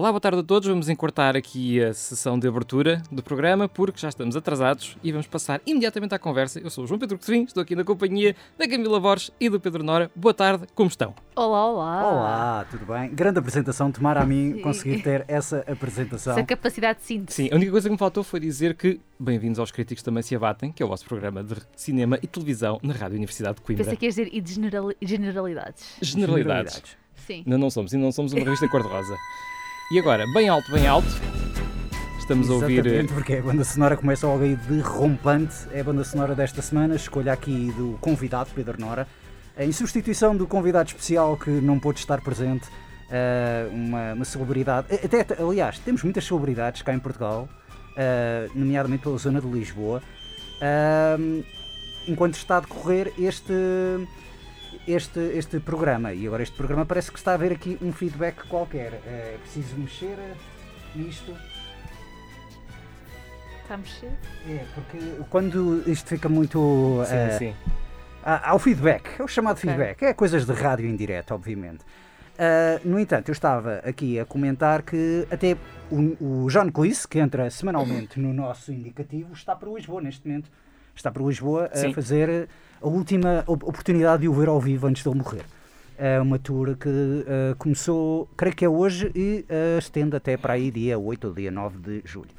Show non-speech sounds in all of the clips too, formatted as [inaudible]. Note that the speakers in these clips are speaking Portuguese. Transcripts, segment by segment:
Olá, boa tarde a todos. Vamos encurtar aqui a sessão de abertura do programa porque já estamos atrasados e vamos passar imediatamente à conversa. Eu sou o João Pedro Cotrim, estou aqui na companhia da Camila Borges e do Pedro Nora. Boa tarde, como estão? Olá, olá. Olá, tudo bem? Grande apresentação, tomara a mim conseguir ter essa apresentação. Essa capacidade de síntese. Sim, a única coisa que me faltou foi dizer que bem-vindos aos Críticos Também Se Abatem, que é o vosso programa de cinema e televisão na Rádio Universidade de Coimbra. Pensei que ias dizer e de generali- generalidades. Generalidades. Sim. Ainda não somos, ainda não somos uma revista cor-de-rosa. [laughs] E agora, bem alto, bem alto, estamos a ouvir... eh, Exatamente, porque a banda sonora começa logo aí de rompante. É a banda sonora desta semana. Escolha aqui do convidado, Pedro Nora. Em substituição do convidado especial que não pôde estar presente, eh, uma, uma celebridade. eh, Até, aliás, temos muitas celebridades cá em Portugal, nomeadamente pela zona de Lisboa. Enquanto está a decorrer este, este, este programa. E agora este programa parece que está a haver aqui um feedback qualquer. É preciso mexer nisto. Está a mexer? É, porque quando isto fica muito. Sim, eh, sim. Há, há o feedback, é o chamado Ok. feedback, é coisas de rádio em direto, obviamente. Ah, no entanto, eu estava aqui a comentar que até o, o John Cleese, que entra semanalmente no nosso indicativo, está para Lisboa neste momento. Está para Lisboa a Sim. fazer a última op- oportunidade de o ver ao vivo antes de ele morrer. É uma tour que ah, começou, creio que é hoje, e ah, estende até para aí dia 8 ou dia 9 de julho.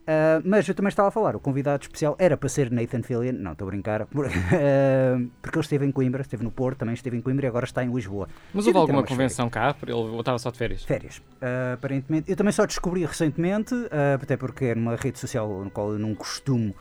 Uh, mas eu também estava a falar, o convidado especial era para ser Nathan Fillion, não estou a brincar, por- uh, [laughs] porque ele esteve em Coimbra, esteve no Porto, também esteve em Coimbra e agora está em Lisboa. Mas houve alguma convenção cá para ele ou estava só de férias? Férias, uh, aparentemente. Eu também só descobri recentemente, uh, até porque é numa rede social no qual eu não costumo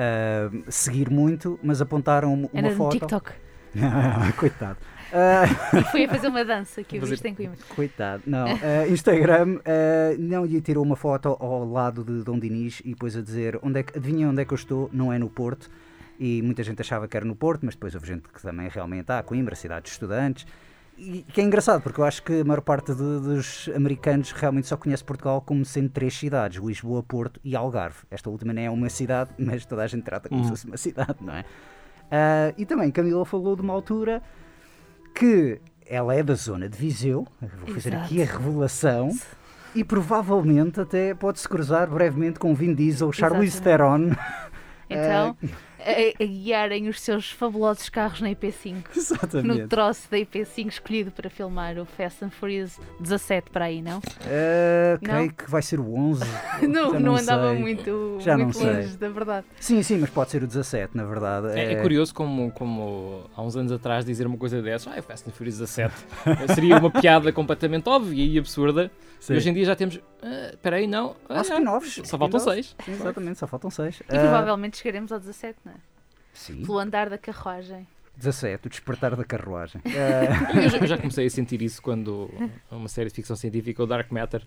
uh, seguir muito, mas apontaram-me uma Era foto. TikTok. [laughs] Coitado. Uh, E fui a fazer uma dança que eu viste em Coimbra. Coitado, não. eh, Instagram, eh, não, e tirou uma foto ao lado de Dom Dinis e depois a dizer: onde é que, adivinha onde é que eu estou? Não é no Porto. E muita gente achava que era no Porto, mas depois houve gente que também realmente há, Coimbra, cidade de estudantes. E que é engraçado, porque eu acho que a maior parte de- dos americanos realmente só conhece Portugal como sendo três cidades: Lisboa, Porto e Algarve. Esta última nem é uma cidade, [laughs] mas toda a gente trata como se fosse uma cidade, não é? Ah, e também Camila falou de uma altura que ela é da zona de Viseu, vou fazer Exato. aqui a revelação, e provavelmente até pode-se cruzar brevemente com Vin Diesel, Charlize Exatamente. Theron. Então, a, a guiarem os seus fabulosos carros na IP5. [laughs] No Exatamente. troço da IP5 escolhido para filmar o Fast and Furious 17 para aí, não? Ah, Não? creio que vai ser o 11. [laughs] Não, já não, andava sei. muito, Já não muito sei. longe da verdade. Sim, sim, mas pode ser o 17, na verdade. É, é Eh, curioso como, como há uns anos atrás dizer uma coisa dessas, ah, é Fast and Furious 17, [laughs] seria uma piada completamente óbvia e absurda. sim. E hoje em dia já temos, ah, espera aí, não, ah, Há spin-offs. só faltam spin-offs. seis. Sim, exatamente, só faltam 6. E provavelmente chegaremos ao 17, não é? Sim, Pelo andar da carruagem. 17, o despertar da carruagem. [laughs] Eu já, eu já comecei a sentir isso quando uma série de ficção científica, o Dark Matter,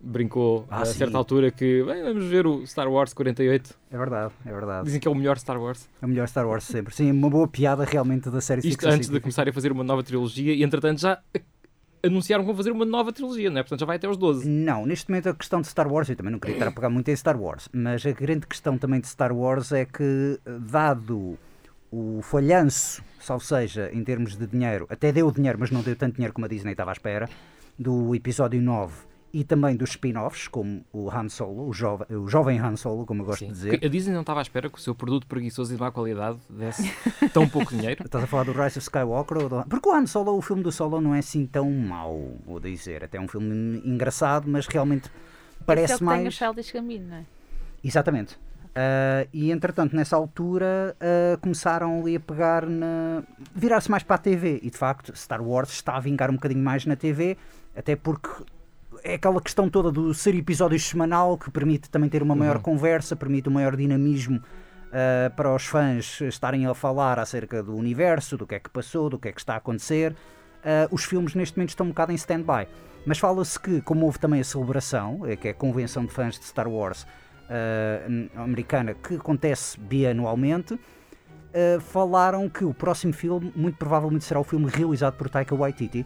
brincou Ah, a sim. certa altura que bem, vamos ver o Star Wars 48. é verdade, é verdade. Dizem que é o melhor Star Wars. É o melhor Star Wars sempre. Sim, uma boa piada realmente da série de Isto ficção antes de começarem a fazer uma nova trilogia e entretanto já anunciaram que vão fazer uma nova trilogia, não é? Portanto já vai até aos 12. Não, neste momento a questão de Star Wars, eu também não queria estar a pegar muito em Star Wars, mas a grande questão também de Star Wars é que, dado o falhanço, salvo seja, em termos de dinheiro, até deu dinheiro, mas não deu tanto dinheiro como a Disney estava à espera, do episódio 9 e também dos spin-offs, como o Han Solo, o jovem, o jovem Han Solo, como eu gosto Sim. de dizer. A Disney não estava à espera que o seu produto preguiçoso e de má qualidade desse [laughs] tão pouco dinheiro. Estás a falar do Rise of Skywalker? Ou do... Porque o Han Solo, o filme do Solo, não é assim tão mau, vou dizer. Até é um filme engraçado, mas realmente Esse é o parece que tem o mais. Childish Gambino, não é? Exatamente. Ah, e entretanto, nessa altura, ah, começaram ali a pegar na. virar-se mais para a TV. E de facto, Star Wars está a vingar um bocadinho mais na TV, até porque é aquela questão toda do ser episódio semanal que permite também ter uma maior conversa, permite um maior dinamismo ah, para os fãs estarem a falar acerca do universo, do que é que passou, do que é que está a acontecer. Ah, os filmes neste momento estão um bocado em stand-by. Mas fala-se que, como houve também a celebração, eh, que é a convenção de fãs de Star Wars n- americana, que acontece bianualmente, falaram que o próximo filme, muito provavelmente, será o filme realizado por Taika Waititi,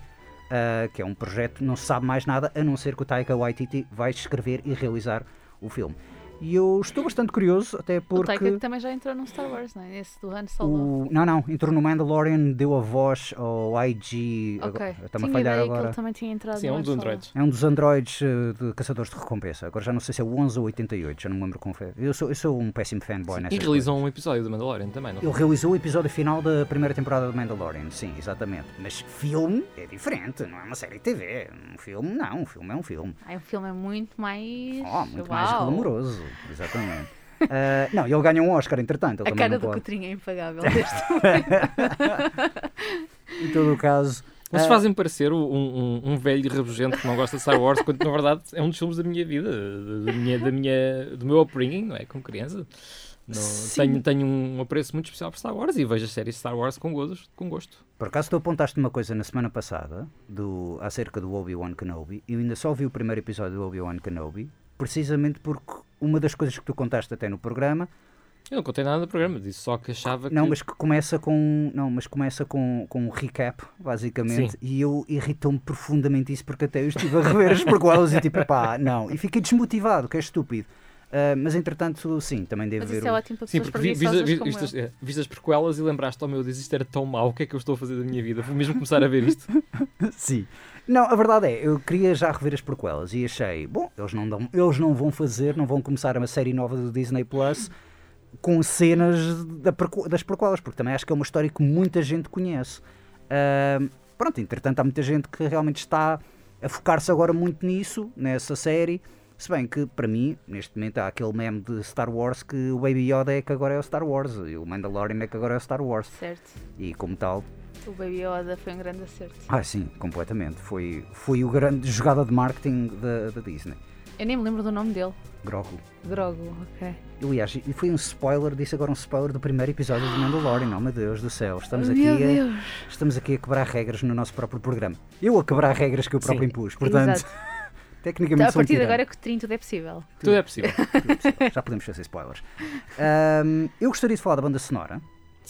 ah, que é um projeto, não se sabe mais nada, a não ser que o Taika Waititi vai escrever e realizar o filme. E eu estou bastante curioso, até O porque... Taika que também já entrou no Star Wars, não é? Esse do Han Solo. O... Não, não, entrou no Mandalorian, deu a voz ao IG. Ok. agora- Está-me a falhar ideia que agora. ele também tinha entrado Sim, é um dos androides. É um dos androides eh, de caçadores de recompensa. Agora já não sei se é o 11 ou 88, já não me lembro como foi. Eu sou, eu sou um péssimo fanboy nessas E realizam um episódio do Mandalorian também, não? Ele realizou o episódio final da primeira temporada do Mandalorian, sim, exatamente. Mas filme é diferente, não é uma série de TV. Um filme não, um filme é um filme. Ai, o filme é muito mais. Oh, muito mais Uau. glamouroso, exatamente. [laughs] Ah, não, ele ganha um Oscar, entretanto. Ele A cara não do pode. Coutrinho é impagável [laughs] deste. Em todo o caso. Vocês ah, fazem parecer um, um, um velho rabugento que não gosta de Star Wars, quando na verdade é um dos filmes da minha vida, da minha, da minha, do meu upbringing, não é? Como criança. Sim. tenho, tenho um apreço muito especial por Star Wars e vejo as séries Star Wars com gosto. Com gosto. Por acaso tu apontaste uma coisa na semana passada do, acerca do Obi-Wan Kenobi e eu ainda só vi o primeiro episódio do Obi-Wan Kenobi precisamente porque uma das coisas que tu contaste até no programa Eu não contei nada do programa, disse só que achava que. não, mas que começa com não, mas começa com, com um recap basicamente Sim. e eu irritou-me profundamente isso porque até eu estive a rever as prequelas e tipo pá, não, e fiquei desmotivado, que é estúpido. Ah, mas entretanto, sim, também devo Mas ver isso é ótimo para Sim, porque vi, preguiçosas vi, vistas, é, viste as prequelas e lembraste, oh meu Deus, isto era tão mau, o que é que eu estou a fazer da minha vida? Vou mesmo começar a ver isto. [laughs] Sim. Não, a verdade é, eu queria já rever as prequelas e achei, bom, eles não, dão, eles não vão fazer, não vão começar uma série nova do Disney Plus com cenas da das prequelas, porque também acho que é uma história que muita gente conhece. Ahm, pronto, entretanto, há muita gente que realmente está a focar-se agora muito nisso, nessa série. Se bem que, para mim, neste momento, há aquele meme de Star Wars que o Baby Yoda é que agora é o Star Wars e o Mandalorian é que agora é o Star Wars. Certo. E, como tal, O Baby Yoda foi um grande acerto. ah, sim, completamente. Foi, foi o grande jogada de marketing da, da Disney. Eu nem me lembro do nome dele. Grogu. Grogu, ok. Aliás, e foi um spoiler, disse agora um spoiler do primeiro episódio de Mandalorian. Oh meu Deus do céu, estamos aqui, Meu a, Deus. estamos aqui a quebrar regras no nosso próprio programa. Eu a quebrar regras que eu próprio Sim. impus, portanto, Exato. [laughs] tecnicamente a sou um partir de agora, Coutrinho, tudo é possível. [laughs] Tudo é possível. Já podemos fazer spoilers. Ahm, eu gostaria de falar da banda sonora.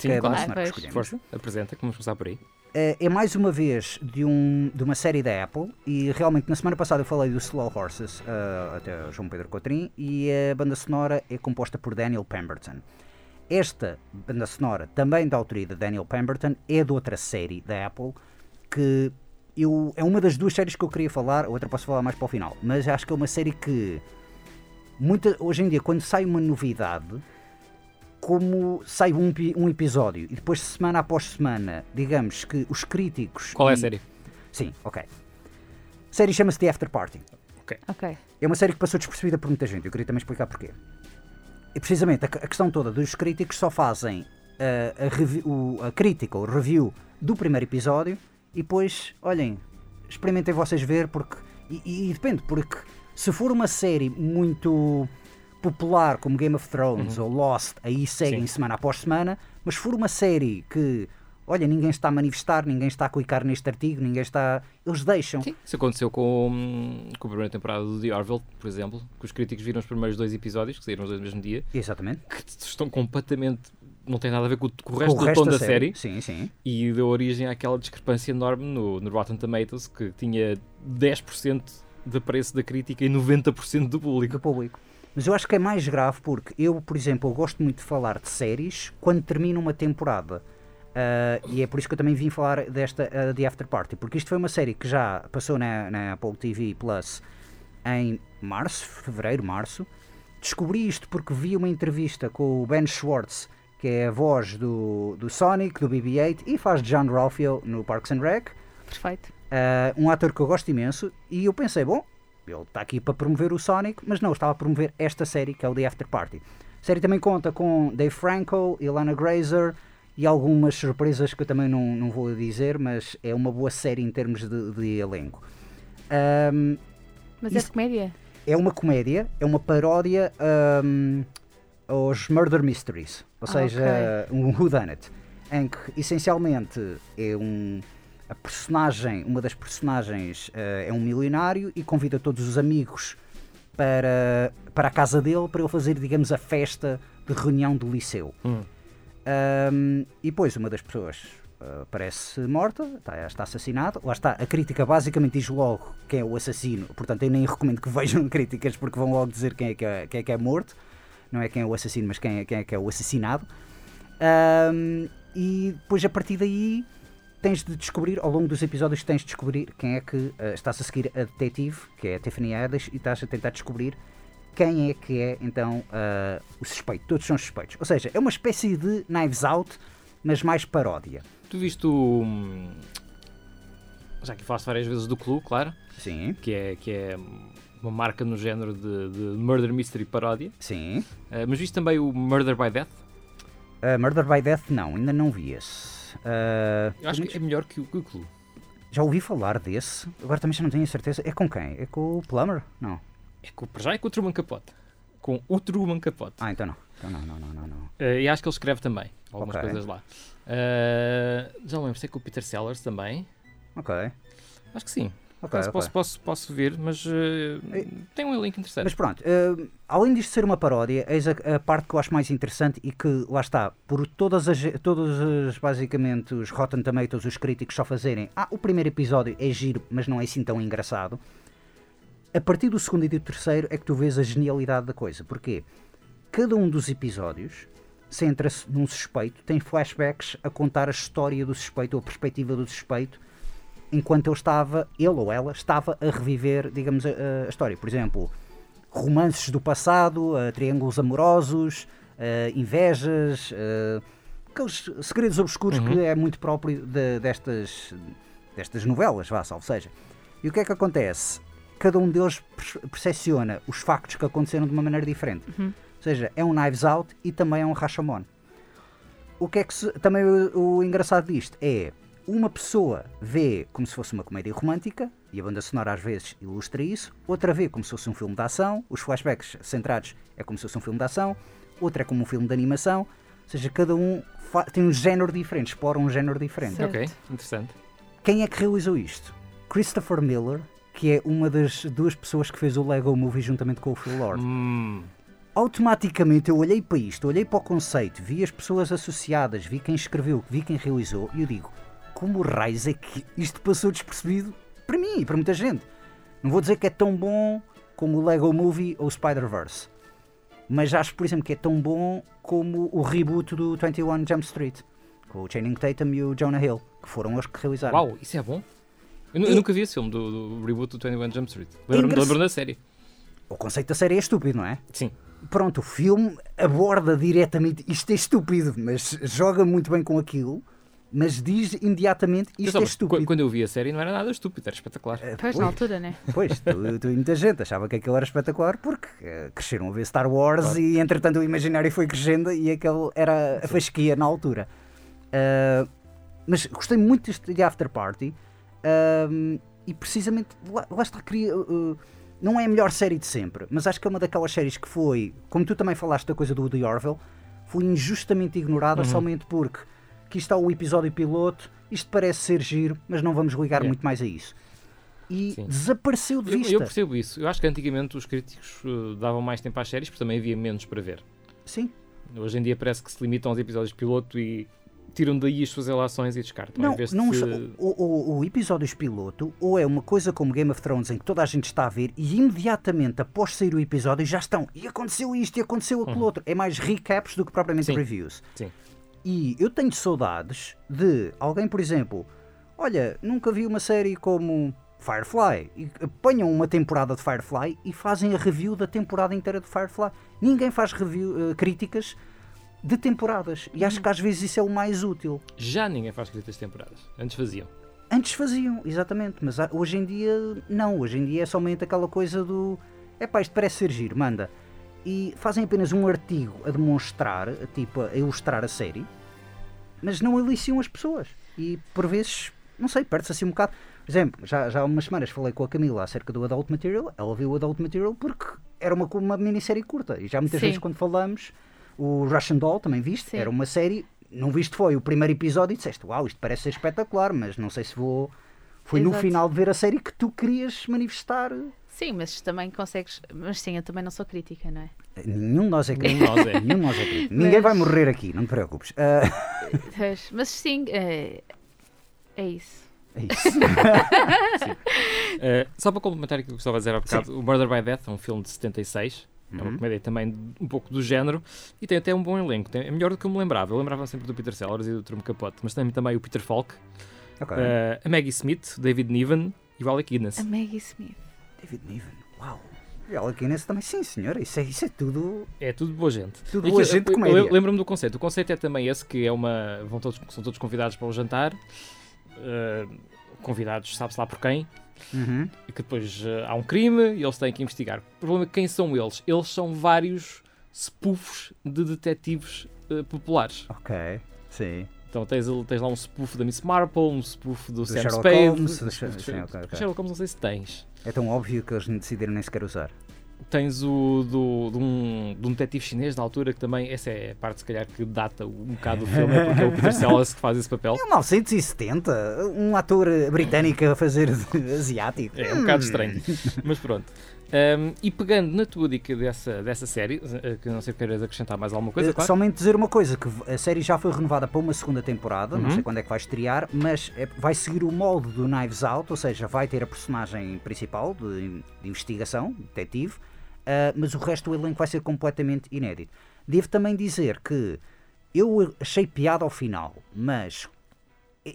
Sim, que é a claro. banda Ah, sonora que pois. escolhemos. Força, apresenta, que vamos começar por aí. Eh, é mais uma vez de, um, de uma série da Apple e realmente na semana passada eu falei do Slow Horses eh, até o João Pedro Cotrim e a banda sonora é composta por Daniel Pemberton. Esta banda sonora, também da autoria de Daniel Pemberton, é de outra série da Apple que eu, é uma das duas séries que eu queria falar, a outra posso falar mais para o final, mas acho que é uma série que muita, hoje em dia quando sai uma novidade como sai um, um episódio e depois semana após semana, digamos que os críticos. Qual é a e- série? Sim, ok. A série chama-se The After Party. Ok. É uma série que passou despercebida por muita gente. Eu queria também explicar porquê. E precisamente a, a questão toda dos críticos só fazem ah, a, revi- o- a crítica, o review do primeiro episódio e depois, olhem, experimentem vocês ver porque. E, e depende, porque se for uma série muito popular como Game of Thrones ou Lost, aí seguem Sim. semana após semana, mas se for uma série que. Olha, ninguém está a manifestar, ninguém está a clicar neste artigo, ninguém está. Eles deixam. Sim, isso aconteceu com, hum, com a primeira temporada do The Orville, por exemplo, que os críticos viram os primeiros dois episódios, que saíram os dois no mesmo dia, Exatamente. que estão completamente. não tem nada a ver com, o- com o Com resto do tom da série. Sim, sim. e deu origem àquela discrepância enorme no, no Rotten Tomatoes, que tinha 10% de preço da crítica e 90% do público. do público. Mas eu acho que é mais grave porque eu, por exemplo, eu gosto muito de falar de séries quando termina uma temporada. Ah, e é por isso que eu também vim falar desta ah, The After Party, porque isto foi uma série que já passou na, na Apple TV Plus em março, fevereiro, março. Descobri isto porque vi uma entrevista com o Ben Schwartz, que é a voz do, do Sonic, do BB-8 e faz John Ralphio no Parks and Rec. Perfeito. Uh, um ator que eu gosto imenso, e eu pensei, bom, ele está aqui para promover o Sonic, mas não, estava a promover esta série que é o The After Party. A série também conta com Dave Franco, Ilana Grazer e algumas surpresas que eu também não, não vou dizer, mas é uma boa série em termos de, de elenco. Ahm, Mas é comédia? é uma comédia, é uma paródia ahm, aos Murder Mysteries, ou Ah, seja, um whodunit, em que essencialmente é um a personagem, uma das personagens eh, é um milionário e convida todos os amigos para, para a casa dele para ele fazer, digamos, a festa de reunião do liceu. Hum. Ahm, e depois uma das pessoas ah, parece morta, está, está assassinado. Lá está, a crítica basicamente diz logo quem é o assassino. Portanto, eu nem recomendo que [laughs] vejam críticas porque vão logo dizer quem é que é, quem é, que é morto. Não é quem é o assassino, mas quem é, quem é que é o assassinado. Ahm, e depois a partir daí tens de descobrir, ao longo dos episódios, tens de descobrir quem é que ah, estás a seguir a detetive, que é a Tiffany Haddish, e estás a tentar descobrir quem é que é então ah, o suspeito. Todos são suspeitos. Ou seja, é uma espécie de Knives Out, mas mais paródia. Tu viste o. hum, Já que falaste várias vezes do Clue, claro, Sim, que é, que é uma marca no género de, de Murder Mystery paródia. sim. Uh, mas viste também o Murder by Death? Ah, Murder by Death, não, ainda não vi esse. Ah, Eu acho que é melhor que o, Clue. Já ouvi falar desse, agora também já não tenho a certeza. É com quem? É com o Plummer? Não. É com, já é com o Truman Capote. Com o Truman Capote. Ah, então não. Então não, não, não, não. não. Uh, e acho que ele escreve também algumas Ok. coisas lá. Uh, já não lembro se é com o Peter Sellers também. Ok. Acho que sim. Ok, Posso, ok. posso, posso, posso ver, mas uh, tem um link interessante. Mas pronto, eh, além disto ser uma paródia, eis a, a parte que eu acho mais interessante e que, lá está, por todas as, todos os, basicamente, os Rotten Tomatoes, os críticos só fazerem, ah, o primeiro episódio é giro, mas não é assim tão engraçado. A partir do segundo e do terceiro é que tu vês a genialidade da coisa. Porquê? Cada um dos episódios centra-se num suspeito, tem flashbacks a contar a história do suspeito ou a perspectiva do suspeito enquanto ele estava, ele ou ela, estava a reviver, digamos, a, a história. Por exemplo, romances do passado, eh, triângulos amorosos, eh, invejas, eh, aqueles segredos obscuros que é muito próprio de- destas, destas novelas, vá, salvo seja. E o que é que acontece? Cada um deles per- percepciona os factos que aconteceram de uma maneira diferente. Ou seja, é um Knives Out e também é um Rashomon. O que é que se- também o, o engraçado disto é uma pessoa vê como se fosse uma comédia romântica e a banda sonora às vezes ilustra isso, outra vê como se fosse um filme de ação, os flashbacks centrados é como se fosse um filme de ação, outra é como um filme de animação, ou seja, cada um tem um género diferente, explora um género diferente. Certo. Ok, interessante. Quem é que realizou isto? Christopher Miller, que é uma das duas pessoas que fez o Lego Movie juntamente com o Phil Lord Hum, automaticamente eu olhei para isto, olhei para o conceito, vi as pessoas associadas, vi quem escreveu, vi quem realizou e eu digo, como raios é que isto passou despercebido para mim e para muita gente? Não vou dizer que é tão bom como o Lego Movie ou o Spider-Verse, mas acho, por exemplo, que é tão bom como o reboot do 21 Jump Street, com o Channing Tatum e o Jonah Hill, que foram os que realizaram. uau, isso é bom. Eu, eu nunca vi esse filme do, do reboot do 21 Jump Street. Lembro-me engraç- lembro da série. O conceito da série é estúpido, não é? Sim. pronto, o filme aborda diretamente isto é estúpido, mas joga muito bem com aquilo, mas diz imediatamente isto Atenção, é estúpido. qu- Quando eu vi a série não era nada estúpido, era espetacular. Eh, Pois, na altura, né? [laughs] Pois, tu, tu e muita gente achava que aquilo era espetacular porque eh, cresceram a ver Star Wars Claro. e entretanto o imaginário foi crescendo e aquele era a fasquia na altura. Ah, mas gostei muito deste de After Party ahm, e precisamente lá, lá está, queria, uh, não é a melhor série de sempre, mas acho que é uma daquelas séries que foi, como tu também falaste da coisa do Woody Orville, foi injustamente ignorada Uhum. somente porque aqui está o episódio piloto, isto parece ser giro, mas não vamos ligar Yeah. muito mais a isso. E Sim. desapareceu de vista. eu percebo isso. Eu acho que antigamente os críticos uh, davam mais tempo às séries porque também havia menos para ver. Sim. Hoje em dia parece que se limitam aos episódios piloto e tiram daí as suas relações e descartam. Não, não se- o, o, o episódios piloto ou é uma coisa como Game of Thrones em que toda a gente está a ver e imediatamente após sair o episódio já estão e aconteceu isto e aconteceu aquilo outro. É mais recaps do que propriamente Sim. reviews. Sim. E eu tenho saudades de alguém, por exemplo, olha, nunca vi uma série como Firefly e apanham uma temporada de Firefly e fazem a review da temporada inteira de Firefly. Ninguém faz review, eh, críticas de temporadas e Uhum. acho que às vezes isso é o mais útil. Já ninguém faz críticas de temporadas. Antes faziam. Antes faziam, exatamente, mas hoje em dia não. Hoje em dia é somente aquela coisa do. É pá, isto parece ser giro, manda. E fazem apenas um artigo a demonstrar, a, tipo, a ilustrar a série, mas não aliciam as pessoas. E por vezes, não sei, perde-se assim um bocado. Por exemplo, já, já há umas semanas falei com a Camila acerca do Adult Material. Ela viu o Adult Material porque era uma, uma minissérie curta. E já muitas Sim. vezes quando falamos, o Russian Doll também viste, Sim. era uma série. Não viste foi o primeiro episódio e disseste, uau, isto parece ser espetacular, mas não sei se vou. Foi no Exato. final de ver a série que tu querias manifestar. Sim, mas também consegues. Mas sim, eu também não sou crítica, não é? Nenhum de nós é crítico. nós é. Nenhum de nós é crítico. [laughs] Ninguém vai morrer aqui, não te preocupes. Pois, Mas sim, é, é isso. é isso. [laughs] Uh, só para complementar aquilo que eu gostava de dizer há bocado, o Murder by Death é um filme de 76, é uma Uhum. comédia também um pouco do género e tem até um bom elenco. Tem- é melhor do que eu me lembrava. Eu lembrava sempre do Peter Sellers e do Truman Capote, mas tem também o Peter Falk, Ok. uh, a Maggie Smith, David Niven e o Alec Guinness. A Maggie Smith. David Niven, uau. E ela aqui nesse também, sim senhora, isso é, isso é tudo. É tudo boa gente. Tudo E boa aquilo- gente comédia. Lembro-me do conceito. O conceito é também esse, que é uma. Vão todos, são todos convidados para o jantar. uh, convidados, sabe-se lá por quem. Uhum. e que depois eh, há um crime e eles têm que investigar. O problema é que quem são eles? Eles são vários spoofs de detetives eh, populares. Ok, sim. Então tens, tens lá um spoof da Miss Marple, um spoof do, Sam Sherlock Spade. Holmes, um do Sher- sim, Sherlock- ok, ok. Sherlock Holmes não sei se tens. É tão óbvio que eles decidiram nem sequer usar. Tens o do, de, um, de um detetive chinês na altura que também, essa é a parte se calhar que data um bocado do filme, é porque é o Peter [laughs] Sellers que faz esse papel. 1970, um ator britânico a fazer asiático. É um bocado estranho, mas pronto. Um, e pegando na tua dica dessa, dessa série, eh, que não sei se queres acrescentar mais alguma coisa, Eh, claro. Somente dizer uma coisa, que a série já foi renovada para uma segunda temporada, não Uhum. sei quando é que vai estrear, mas é- vai seguir o molde do Knives Out, ou seja, vai ter a personagem principal de, de investigação, detetive, ah, mas o resto do elenco vai ser completamente inédito. Devo também dizer que eu achei piada ao final, mas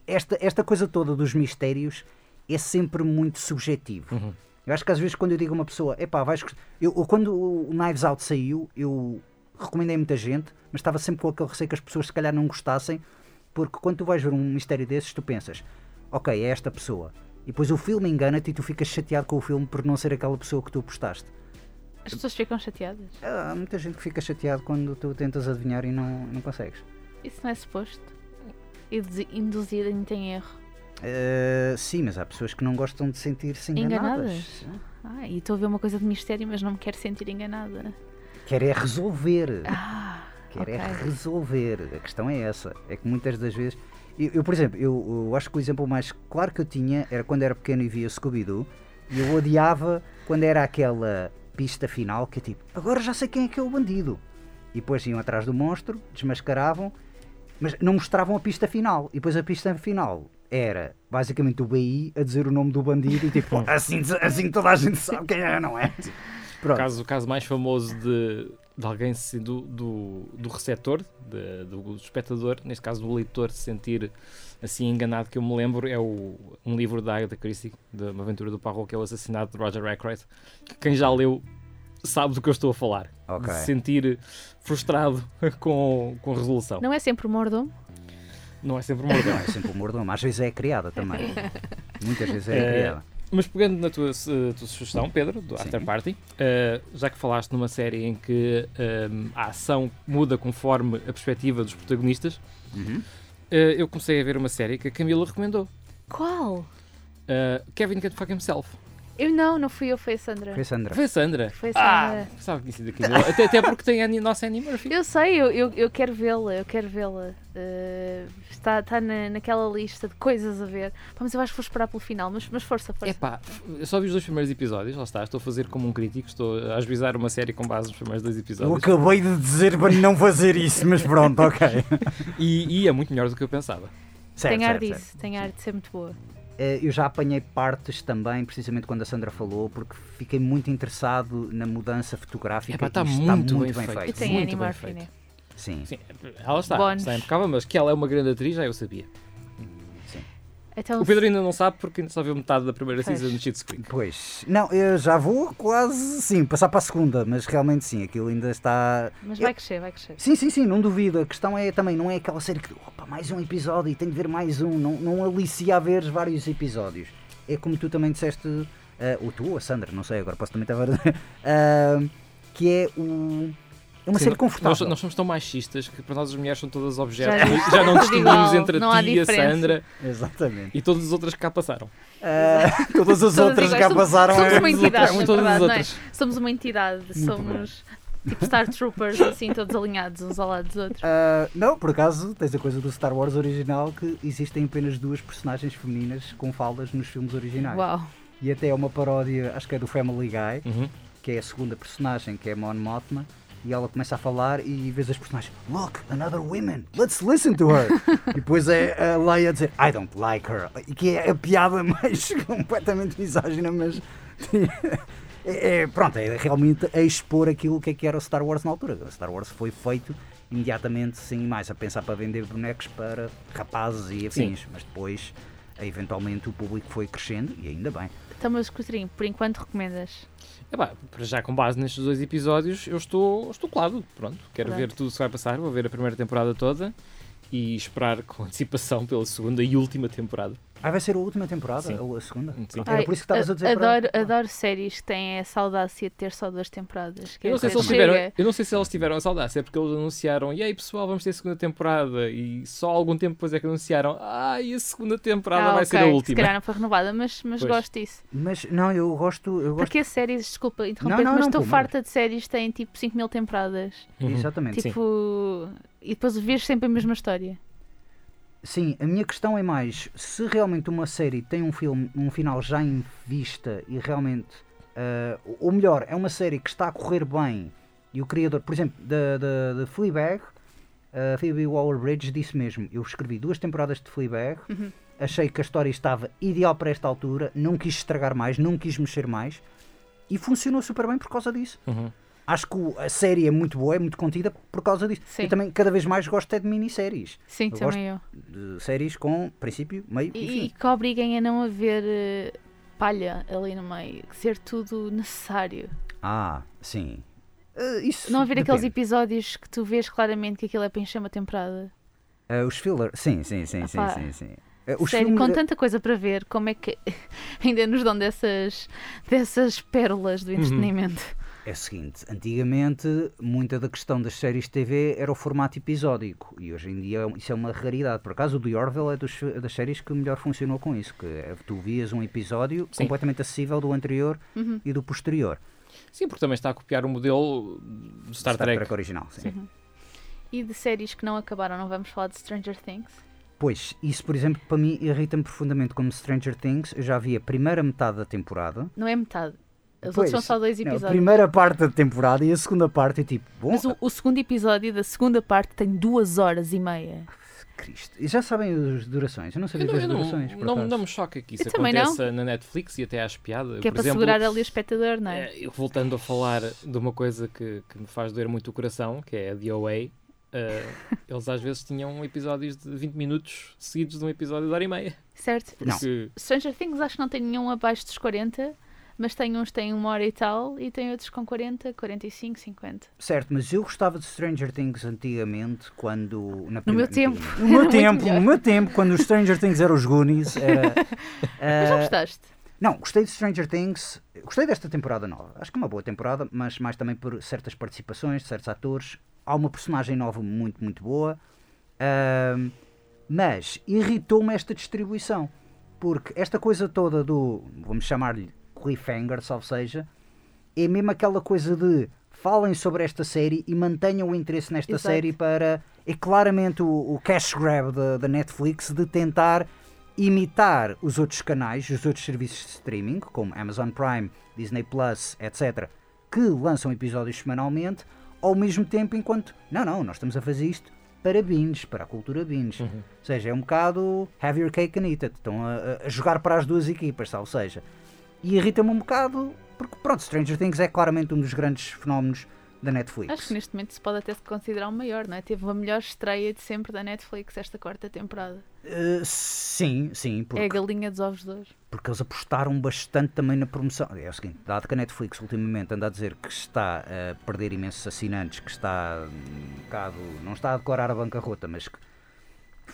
esta, esta coisa toda dos mistérios é sempre muito subjetivo. Uhum. Eu acho que às vezes quando eu digo a uma pessoa, epá, vais gost-" eu, quando o Knives Out saiu, eu recomendei muita gente, mas estava sempre com aquele receio que as pessoas se calhar não gostassem, porque quando tu vais ver um mistério desses, tu pensas, ok, é esta pessoa. E depois o filme engana-te e tu ficas chateado com o filme por não ser aquela pessoa que tu apostaste. As pessoas ficam chateadas. Há muita gente que fica chateado quando tu tentas adivinhar e não, não consegues. Isso não é suposto. Indu- Induzir em erro. Eh, sim, mas há pessoas que não gostam de sentir-se enganadas. Enganadas? Ah, e estou a ver uma coisa de mistério, mas não me quero sentir enganada. Quer é resolver. Ah, Quer é ok. resolver. A questão é essa. É que muitas das vezes. Eu, eu, por exemplo, eu, eu acho que o exemplo mais claro que eu tinha era quando era pequeno e via Scooby-Doo e eu odiava quando era aquela pista final que é tipo, agora já sei quem é que é o bandido. E depois iam atrás do monstro, desmascaravam, mas não mostravam a pista final. E depois a pista final era basicamente o BI a dizer o nome do bandido e tipo, [laughs] assim, assim toda a gente sabe quem é, não é? [laughs] O caso, o caso mais famoso de, de alguém se, do, do, do receptor, de- do espectador, neste caso do leitor, se sentir assim enganado, que eu me lembro, é o, um livro da Agatha Christie, de uma aventura do Parro, que é o assassinato de Roger Ackroyd, que quem já leu sabe do que eu estou a falar. Ok. De se sentir frustrado [laughs] com, com a resolução. Não, Não é sempre o mordomo? É sempre um mordão. Não, é sempre o mordomo. Às vezes é criada também. Muitas vezes é, É, criada. Mas pegando na tua, eh, tua sugestão, Pedro, do Sim. After Party, eh, já que falaste numa série em que ehm, a ação muda conforme a perspectiva dos protagonistas, Uhum. eh, eu comecei a ver uma série que a Camila recomendou. Qual? Eh, Kevin Can Fuck Himself. Eu não, não fui eu, foi a Sandra. Foi a Sandra. Foi a Sandra. Foi a Ah, Sandra. sabe que isso da Camila. até, até porque tem a nossa Murphy. Eu sei, eu, eu, eu quero vê-la, eu quero vê-la. Eh, está está na, naquela lista de coisas a ver. Pá, mas eu acho que vou esperar pelo final, mas, mas força, força. Epá, eu só vi os dois primeiros episódios, lá está, estou a fazer como um crítico, estou a ajuizar uma série com base nos primeiros dois Eu episódios. acabei de dizer para não fazer isso, mas pronto, ok. [laughs] E, e é muito melhor do que eu pensava. Certo, tem ar certo, disso, certo. tem ar de ser muito boa. Eh, Eu já apanhei partes também, precisamente quando a Sandra falou, porque fiquei muito interessado na mudança fotográfica. Epá, e está isto muito bem feito. E Muito tem a Annie bem feito. né? Sim. Sim, ela está, Bónus. está impecável, mas que ela é uma grande atriz, já eu sabia. Então, O Pedro ainda não sabe porque ainda só viu metade da primeira Pois. season de Schitt's Creek. Pois, não, eu já vou quase, sim, passar para a segunda, mas realmente sim, aquilo ainda está... Mas Eu- vai crescer, vai crescer. Sim, sim, sim, não duvido. A questão é também, não é aquela série que, opa, mais um episódio e tenho de ver mais um, não, não alicia a ver vários episódios. É como tu também disseste, eh, ou tu ou a Sandra, não sei, agora posso também estar a ver, [laughs] ah, que é o... É uma Sim, série confortável. Nós, nós somos tão machistas que para nós as mulheres são todas objetos. Já- Já, não distinguimos entre não a há tia, diferença. Sandra Exatamente. e todas as outras que cá passaram. Ah, [laughs] todas as Todas outras iguais. cá Somos- passaram. Somos é- uma entidade, Todas na as verdade, não é? outras. Somos uma entidade, Muito somos tipo Star Troopers, assim, todos alinhados uns ao lado dos outros. Ah, não, por acaso, tens a coisa do Star Wars original que existem apenas duas personagens femininas com falas nos filmes originais. Uau. E até é uma paródia, acho que é do Family Guy, Uhum. que é a segunda personagem, que é Mon Mothma, e ela começa a falar e vês as personagens, Look, another woman, let's listen to her. [laughs] e depois é a Leia a dizer, I don't like her. E que é a piada mais [laughs] completamente misógina, mas. [laughs] é, é- pronto, é realmente a expor aquilo que é que era o Star Wars na altura. O Star Wars foi feito imediatamente, sim, mais a pensar para vender bonecos para rapazes e afins, mas depois, eventualmente, o público foi crescendo e ainda bem. Então, mas Coutrinho, por enquanto recomendas? Epá, para já com base nestes dois episódios, eu estou, estou colado. Pronto, quero Pronto. ver tudo o que vai passar, vou ver a primeira temporada toda e esperar com antecipação pela segunda e última temporada. Ah, vai ser a última temporada? Sim. Ou a segunda? Sim. Era por isso que estavas a dizer adoro, para... adoro séries que têm essa audácia de ter só duas temporadas. Eu é não, sei se dizer, tiveram, chega. eu não sei se eles tiveram essa audácia, é porque eles anunciaram, e aí pessoal, vamos ter segunda temporada, e só algum tempo depois é que anunciaram, ah, e a segunda temporada Ah, vai ok, ser a Se última. calhar não foi renovada, mas, mas Pois. gosto disso. Mas não, eu gosto. Eu gosto Porque as séries, desculpa interromper, Não, não, mas não, estou pô, farta de séries que têm tipo 5 mil temporadas. Uhum. Exatamente. Sim. E depois vês sempre a mesma história. Sim, a minha questão é mais se realmente uma série tem um filme, um final já em vista e realmente, ah, ou melhor, é uma série que está a correr bem e o criador, por exemplo, da, Fleabag, a Phoebe Waller-Bridge disse mesmo, eu escrevi duas temporadas de Fleabag, Uhum. achei que a história estava ideal para esta altura, não quis estragar mais, não quis mexer mais e funcionou super bem por causa disso. Uhum. Acho que a série é muito boa, é muito contida por causa disso. Sim. Eu também cada vez mais gosto é de minisséries. Sim, Eu também eu. De séries com princípio, meio e, E, fim. e que obriguem a não haver eh, palha ali no meio. Ser tudo necessário. Ah, sim. Ah, isso Não haver aqueles depende. episódios que tu vês claramente que aquilo é para encher uma temporada. Ah, os fillers, sim, sim, sim, sim, Epá. sim, sim. Ah, os Sério, filmes- com tanta coisa para ver, como é que [laughs] ainda nos dão dessas, dessas pérolas Uhum. do entretenimento? É o seguinte, antigamente muita da questão das séries de TV era o formato episódico e hoje em dia isso é uma raridade. Por acaso o The Orville é dos- das séries que melhor funcionou com isso, que é, tu vias um episódio Sim. completamente acessível do anterior Uhum. e do posterior. Sim, porque também está a copiar o modelo do Star, Trek. original, sim. Uhum. E de séries que não acabaram, não vamos falar de Stranger Things? Pois, isso por exemplo para mim irrita-me profundamente como Stranger Things, eu já vi a primeira metade da temporada Não é metade. Os Pois, outros são só dois Não, a episódios. primeira parte da temporada e a segunda parte é tipo, bom, Mas o, o segundo episódio da segunda parte tem duas horas e meia. Cristo. E já sabem as durações? Eu não sabia Eu não, das não, durações. não, acaso. não me choca que isso Eu não. aconteça na Netflix e até às piadas. Que é Por para exemplo, segurar ali o espectador, não é? eh, voltando a falar de uma coisa que, que me faz doer muito o coração, que é a DOA, eh, eles às vezes tinham episódios de 20 minutos seguidos de um episódio de hora e meia. Certo? Não. Porque- Stranger Things acho que não tem nenhum abaixo dos 40, mas tem uns que têm uma hora e tal e tem outros com 40, 45, 50. Certo, mas eu gostava de Stranger Things antigamente, quando. Na No meu [laughs] tempo. No meu tempo, no meu tempo, quando os Stranger Things eram os Goonies. Era, [laughs] Mas já ah, gostaste? Não, gostei de Stranger Things. Gostei desta temporada nova. Acho que é uma boa temporada, mas mais também por certas participações de certos atores. Há uma personagem nova muito, muito boa. Ahm, mas irritou-me esta distribuição. Porque esta coisa toda do. Vamos chamar-lhe cliffhanger, salvo seja. É mesmo aquela coisa de. Falem sobre esta série e mantenham o interesse nesta Exato. série para. É claramente o, o cash grab da, Netflix de tentar imitar os outros canais, os outros serviços de streaming, como Amazon Prime, Disney Plus, etc., que lançam episódios semanalmente, ao mesmo tempo enquanto, não, não, nós estamos a fazer isto para binge, para a cultura binge. Uhum. Ou seja, é um bocado have your cake and eat it. Estão a- a jogar para as duas equipas, ou seja, e irrita-me um bocado, porque pronto, Stranger Things é claramente um dos grandes fenómenos da Netflix. Acho que neste momento se pode até se considerar o maior, não é? Teve a melhor estreia de sempre da Netflix esta quarta temporada. Eh, sim, sim, porque, É a galinha dos ovos de ouro. porque eles apostaram bastante também na promoção. É o seguinte, dado que a Netflix ultimamente anda a dizer que está a perder imensos assinantes, que está um bocado, não está a declarar a bancarrota, mas que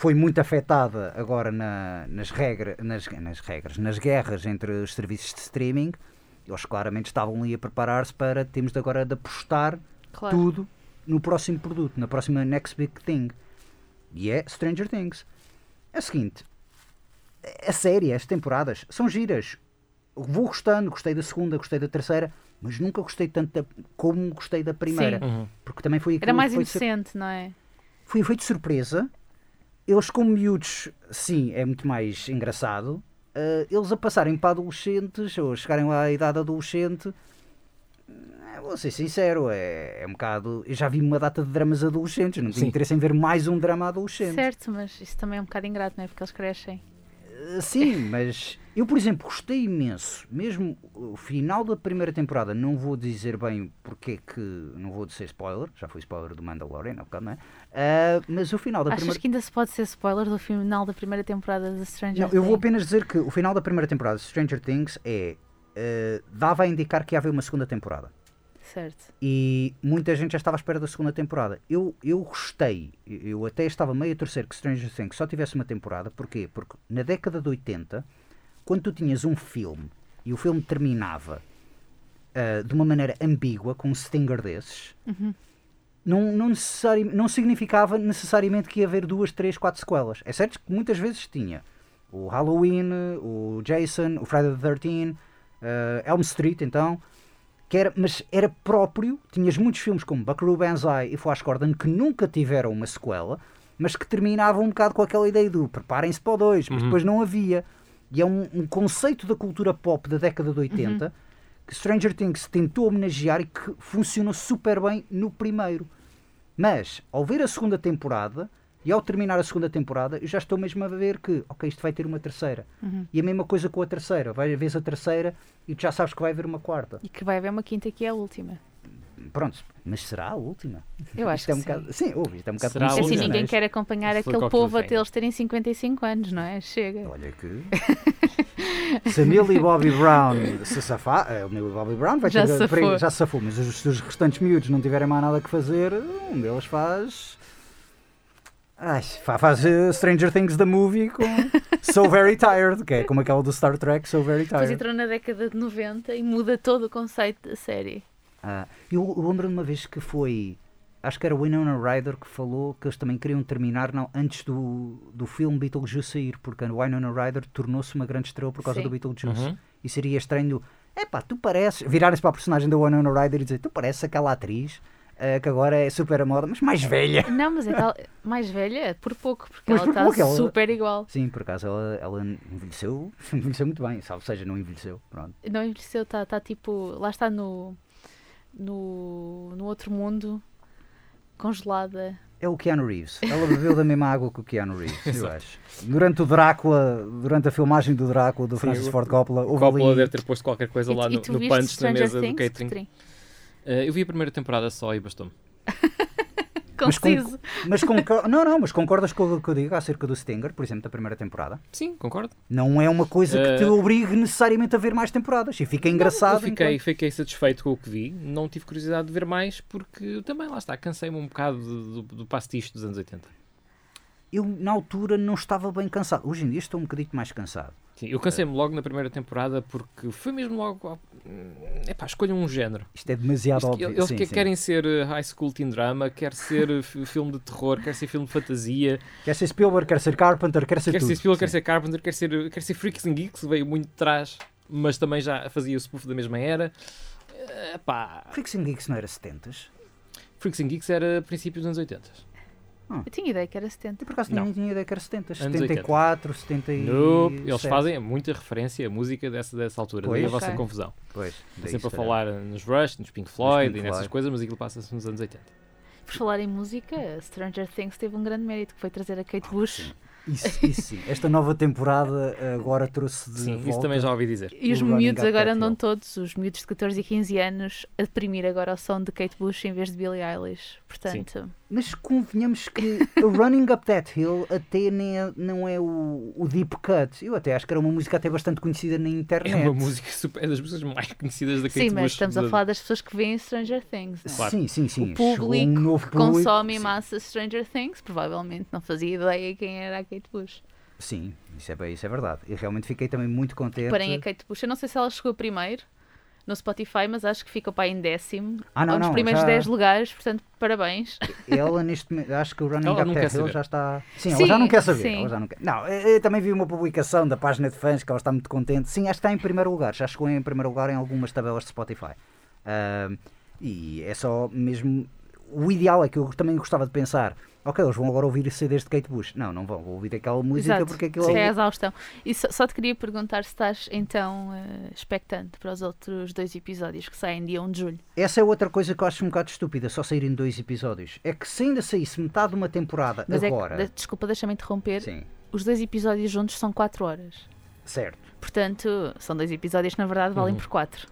foi muito afetada agora na- nas, regra, nas, nas regras, nas guerras entre os serviços de streaming, eles claramente estavam ali a preparar-se para termos de agora de apostar Claro. tudo no próximo produto, na próxima next big thing. E é Stranger Things. É o seguinte, a série, as temporadas, são giras. Vou gostando, gostei da segunda, gostei da terceira, mas nunca gostei tanto da- como gostei da primeira. Sim. Porque também foi Era mais foi, inocente, não é? foi efeito de surpresa. Eles, como miúdos, sim, é muito mais engraçado. Ah, eles a passarem para adolescentes, ou a chegarem à idade adolescente, eh, vou ser sincero, é, é um bocado. Eu já vi uma data de dramas adolescentes, não tenho Sim. interesse em ver mais um drama adolescente. Certo, mas isso também é um bocado ingrato, não é? Porque eles crescem. Uh, Sim, mas eu, por exemplo, gostei imenso. Mesmo o final da primeira temporada, não vou dizer bem porque é que. Não vou dizer spoiler, já foi spoiler do Mandalorian, há bocado, não é? Uh, mas o final da Achas primeira. que ainda se pode ser spoiler do final da primeira temporada de Stranger Não, eu vou Things? apenas dizer que o final da primeira temporada de Stranger Things é. uh, dava a indicar que ia haver uma segunda temporada. Certo. E muita gente já estava à espera da segunda temporada. Eu, eu gostei, eu até estava meio a torcer que Stranger Things só tivesse uma temporada. Porquê? Porque na década de 80, quando tu tinhas um filme e o filme terminava ah, de uma maneira ambígua, com um stinger desses, não, não, necessari- não significava necessariamente que ia haver duas, três, quatro sequelas. É certo que muitas vezes tinha o Halloween, o Jason, o Friday the 13, ah, Elm Street, então que era, mas era próprio, tinhas muitos filmes como Buckaroo Banzai e Flash Gordon que nunca tiveram uma sequela, mas que terminavam um bocado com aquela ideia do preparem-se para o 2, mas depois não havia. E é um, um conceito da cultura pop da década de 80 que Stranger Things tentou homenagear e que funcionou super bem no primeiro. Mas, ao ver a segunda temporada, e ao terminar a segunda temporada, eu já estou mesmo a ver que, ok, isto vai ter uma terceira. E a mesma coisa com a terceira. Vai haver a terceira e tu já sabes que vai haver uma quarta. E que vai haver uma quinta que é a última. Pronto, mas será a última? Eu acho Isto é um que sim. bocado, sim, ouve, isto é um bocado Será a como É assim, última. ninguém quer acompanhar Isso aquele povo até eles terem 55 anos, não é? Chega. Olha que. [laughs] se a Millie Bobby Brown se safar, a Millie Bobby Brown vai Já ter safou. já se safou, mas os, se os restantes miúdos não tiverem mais nada que fazer, um deles faz. Ai, fa- faz eh, Stranger Things the movie com [laughs] So Very Tired, que é como aquela do Star Trek, So Very Depois Tired. entrou na década de 90 e muda todo o conceito da série. Ah, eu lembro-me uma vez que foi. Acho que era Winona Ryder que falou que eles também queriam terminar não, antes do, do filme Beetlejuice sair, porque a Winona Ryder tornou-se uma grande estrela por causa Sim. do Beetlejuice. Uhum. E seria estranho. Epá, tu pareces. Virarem-se para a personagem da Winona Ryder e dizer: Tu pareces aquela atriz ah, que agora é super a moda, mas mais velha. Não, mas é tal, mais velha, por pouco, porque Mas ela por está ela- super igual. Sim, por acaso ela, ela envelheceu, [laughs] envelheceu muito bem, salvo seja, não envelheceu. Pronto. Não envelheceu, está tá, tipo. Lá está no, no. no outro mundo, congelada. É o Keanu Reeves. Ela bebeu da mesma água que o Keanu Reeves, eu acho. Durante o Drácula, durante a filmagem do Drácula, do Sim, Francis Ford Coppola, O houve Coppola ali... deve ter posto qualquer coisa E, lá e no, no punch na mesa do Things? catering. Catherine? Eh, eu vi a primeira temporada só e bastou-me. Mas com- Conciso. [laughs] Mas concor- não, não, mas concordas com o que eu digo acerca do Stinger, por exemplo, da primeira temporada? Sim, concordo. Não é uma coisa que te Eh, obrigue necessariamente a ver mais temporadas. E fica engraçado. Eu fiquei, enquanto- fiquei satisfeito com o que vi. Não tive curiosidade de ver mais porque também lá está, cansei-me um bocado do, do, do pastiche dos anos 80. Eu, na altura, não estava bem cansado. Hoje em dia estou um bocadinho mais cansado. Sim, eu cansei-me logo na primeira temporada porque foi mesmo logo. ó, Epá, escolham um género. Isto é demasiado Isto- óbvio. eles sim, que- sim. querem ser eh, high school teen drama, quer ser eh, fi- filme de terror, quer ser filme de fantasia, Quer ser Spielberg, quer ser Carpenter, quer ser quer tudo. ser Spielberg, quer Sim. ser Carpenter, quer ser, quer ser Freaks and Geeks, veio muito de trás, mas também já fazia o spoof da mesma era. Eh, Epá, Freaks and Geeks não era 70s? Freaks and Geeks era princípios dos anos 80. Eu tinha ideia que era 70. Eu por acaso Não. nem tinha ideia que era 70s. Anos 74, 77. Nope. Eles fazem muita referência à música dessa, dessa altura, daí a vossa Ok. confusão. Pois, Estão sempre a falar nos Rush, nos Pink Floyd Pink e nessas Floyd. coisas, mas aquilo passa-se nos anos 80. Por falar em música, Stranger Things teve um grande mérito, que foi trazer a Kate Bush. Sim. Isso, isso sim. Esta nova temporada agora trouxe de Sim, volta... isso também já ouvi dizer. E os miúdos agora andam todos, os miúdos de 14 e 15 anos, a deprimir agora o som de Kate Bush em vez de Billie Eilish. Portanto, Mas convenhamos que Running Up That Hill até nem é- não é o, o Deep Cut. Eu até acho que era uma música até bastante conhecida na internet. É uma música super, é das músicas mais conhecidas da Kate Sim, mas Bush. estamos a da- falar das pessoas que veem Stranger Things. Não é? Claro. Sim, sim, sim. O público um novo que público. consome em massa Stranger Things provavelmente não fazia ideia quem era a Kate Bush. Sim, isso é, bem- isso é verdade. E realmente fiquei também muito contente. Porém, a Kate Bush, eu não sei se ela chegou primeiro no Spotify, mas acho que ficou para em décimo. Ah, não, ou nos não, primeiros já- 10 lugares, portanto, parabéns. Ela neste momento, acho que o Running Ela Up não That quer Hill saber. já está. Sim, ela Sim, já não quer saber. sim. Ela já não, quer... não, eu eu também vi uma publicação da página de fãs que ela está muito contente. Sim, acho que está em primeiro lugar. Já chegou em primeiro lugar em algumas tabelas de Spotify. Ahm, e é só mesmo. O ideal é que eu também gostava de pensar. Ok, eles vão agora ouvir CDs de Kate Bush. Não, não vão. Vou ouvir aquela música Exato. porque aquilo Sim. É é. a exaustão. E só, só te queria perguntar se estás então eh, expectante para os outros dois episódios que saem dia 1 de julho. Essa é outra coisa que eu acho um bocado estúpida, só saírem dois episódios. É que se ainda saísse metade de uma temporada Mas agora. é que, de- desculpa, deixa-me interromper. Sim, Os dois episódios juntos são 4 horas. certo. Portanto, são dois episódios que na verdade valem Uhum. por 4.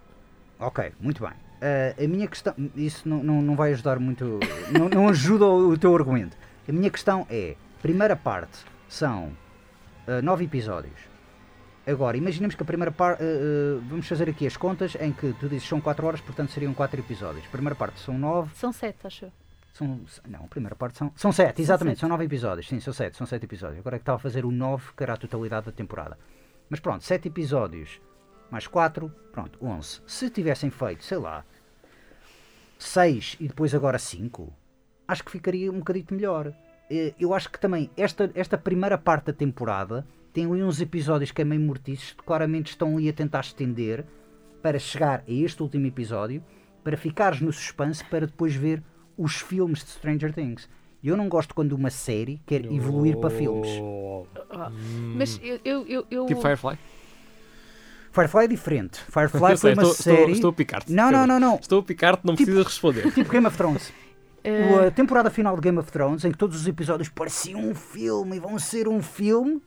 Ok, muito bem. Ah, a minha questão. Isso não, não, não vai ajudar muito. não, não ajuda o, o teu argumento. A minha questão é: primeira parte são ah, nove episódios. Agora, imaginemos que a primeira parte. vamos fazer aqui as contas em que tu dizes são 4 horas, portanto seriam 4 episódios. Primeira parte são 9. São 7, acho eu. São, não, a primeira parte são. São 7, exatamente, sete. são 9 episódios. Sim, são 7, são 7 episódios. Agora é que estava a fazer o 9, que era a totalidade da temporada. Mas pronto, 7 episódios mais 4, pronto, 11. Se tivessem feito, sei lá, 6 e depois agora 5, acho que ficaria um bocadito melhor. Eh, Eu acho que também esta, esta primeira parte da temporada tem ali uns episódios que é meio mortiços, que claramente estão ali a tentar estender para chegar a este último episódio, para ficares no suspense para depois ver os filmes de Stranger Things. E Eu não gosto quando uma série quer evoluir para filmes. Mas eu. eu, eu, eu- Tipo Firefly? Firefly é diferente. Firefly [laughs] sei, foi uma estou, estou- série. estou a picar-te. Não, não, não, não. Estou a picar-te, não Tipo- precisas responder. [laughs] Tipo Game of Thrones. [laughs] O- A temporada final de Game of Thrones, em que todos os episódios pareciam um filme e vão ser um filme,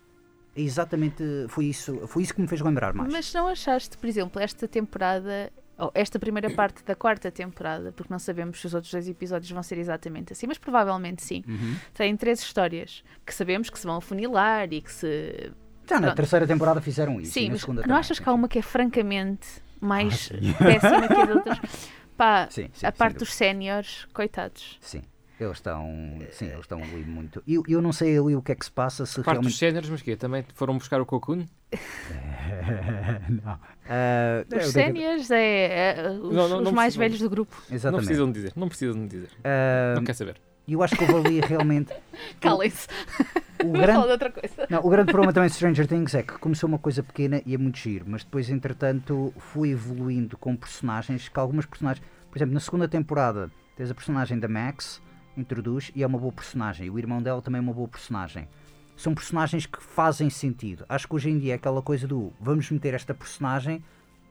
é exatamente foi isso, foi isso que me fez lembrar mais. Mas não achaste, por exemplo, esta temporada, ou esta primeira parte da quarta temporada, porque não sabemos se os outros dois episódios vão ser exatamente assim, mas provavelmente sim, Uhum. tem três histórias que sabemos que se vão afunilar e que se. Já na Pronto. terceira temporada fizeram isso. Sim, na mas não achas que há uma que é francamente mais sim. péssima que as outras? [laughs] Pá, Sim, sim, a parte dos séniores, coitados. Sim, eles estão, sim, eles estão ali muito. Eu, eu não sei ali o que é que se passa, se Parte dos realmente. géneros, mas quê? Também foram buscar o Cocoon? [laughs] não. Ah, eu Os devo- séniores é, é, os, Não, não, os não mais precisam. velhos do grupo. Não Exatamente. precisam de dizer, não precisam de dizer. Ah, Não quer saber. Eu acho que houve ali realmente. Calem-se. [laughs] O grande, de outra coisa. Não, o grande problema também de Stranger Things é que começou uma coisa pequena e é muito giro, mas depois, entretanto, foi evoluindo com personagens que algumas personagens. Por exemplo, na segunda temporada tens a personagem da Max, introduz, e é uma boa personagem. E o irmão dela também é uma boa personagem. São personagens que fazem sentido. Acho que hoje em dia é aquela coisa do vamos meter esta personagem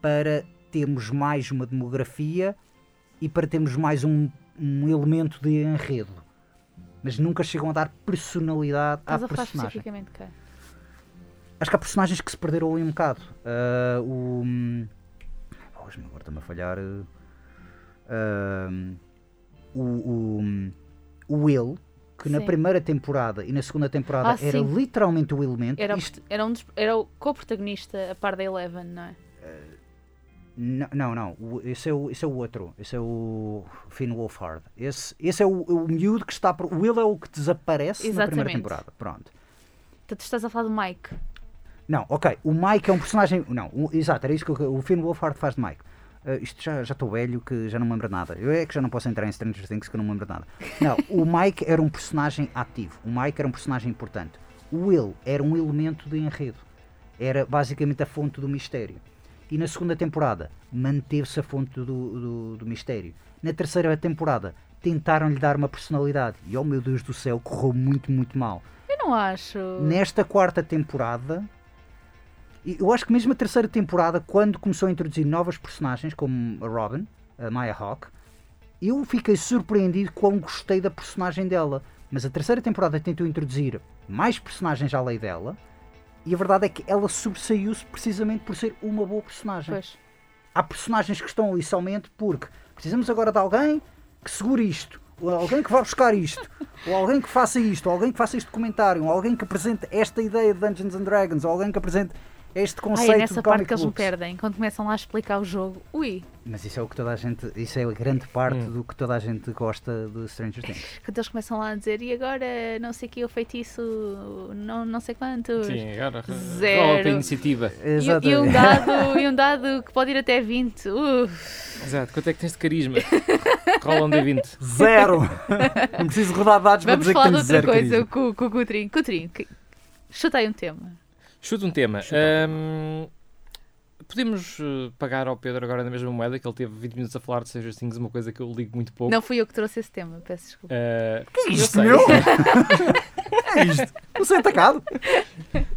para termos mais uma demografia e para termos mais um, um elemento de enredo. Mas nunca chegam a dar personalidade à Estás a falar personagem. especificamente de quem? Acho que há personagens que se perderam ali um bocado. Ah, o. hum, Pois, agora está-me a falhar. uh, o, o, o Will, que na Sim. primeira temporada e na segunda temporada Ah, era sim. literalmente o elemento. Era, Isto- era, um dos- era o co-protagonista a par da Eleven, não é? Não, não, não. O- Esse é, o, esse é o outro. Esse é o Finn Wolfhard. Esse, esse é o, o miúdo que está. por- O Will é o que desaparece na primeira Exatamente. temporada. Pronto. Portanto, tu estás a falar do Mike. Não, ok. O Mike é um personagem. Não, o- exato, era isso que eu- o Finn Wolfhard faz de Mike. Ah, isto já estou velho que já não me lembro nada. Eu é que já não posso entrar em Stranger Things que eu não me lembro nada. Não, o [laughs] Mike era um personagem ativo. O Mike era um personagem importante. O Will era um elemento de enredo. Era basicamente a fonte do mistério. E na segunda temporada manteve-se a fonte do, do, do mistério. Na terceira temporada tentaram-lhe dar uma personalidade. E oh meu Deus do céu, correu muito, muito mal. Eu não acho. Nesta quarta temporada, eu acho que mesmo a terceira temporada, quando começou a introduzir novas personagens, como a Robin, a Maya Hawke, eu fiquei surpreendido quão gostei da personagem dela. Mas a terceira temporada tentou introduzir mais personagens à lei dela, e a verdade é que ela sobressaiu-se precisamente por ser uma boa personagem Pois. há personagens que estão ali somente porque precisamos agora de alguém que segure isto. ou alguém que vá buscar isto, [laughs] ou alguém que faça isto, ou alguém que faça este comentário, ou alguém que apresente esta ideia de Dungeons and Dragons, ou alguém que apresente este Ai, conceito é de nessa parte comic que eles me perdem, quando começam lá a explicar o jogo. Ui, Mas isso é o que toda a gente, isso é a grande parte Hum. do que toda a gente gosta de Stranger Things. [laughs] quando eles começam lá a dizer e agora não sei que o feitiço, não, não sei quantos. Sim, agora Zero. rola para a iniciativa. [laughs] E, e um Exatamente. dado, [laughs] e um dado que pode ir até 20. Uf. Exato, quanto é que tens de carisma? Rola um D20. Zero! Não preciso rodar dados para Vamos dizer que falar de outra zero coisa carisma. com, com o Coutrinho. Coutrinho, que... chutei um tema. Chuta um tema. Chuta Ahm, podemos eh, pagar ao Pedro agora na mesma moeda que ele teve 20 minutos a falar de Stranger Things, uma coisa que eu ligo muito pouco. Não fui eu que trouxe esse tema, peço desculpa. Eh, Que é eu isto, meu? [laughs] é isto? Não sei atacado?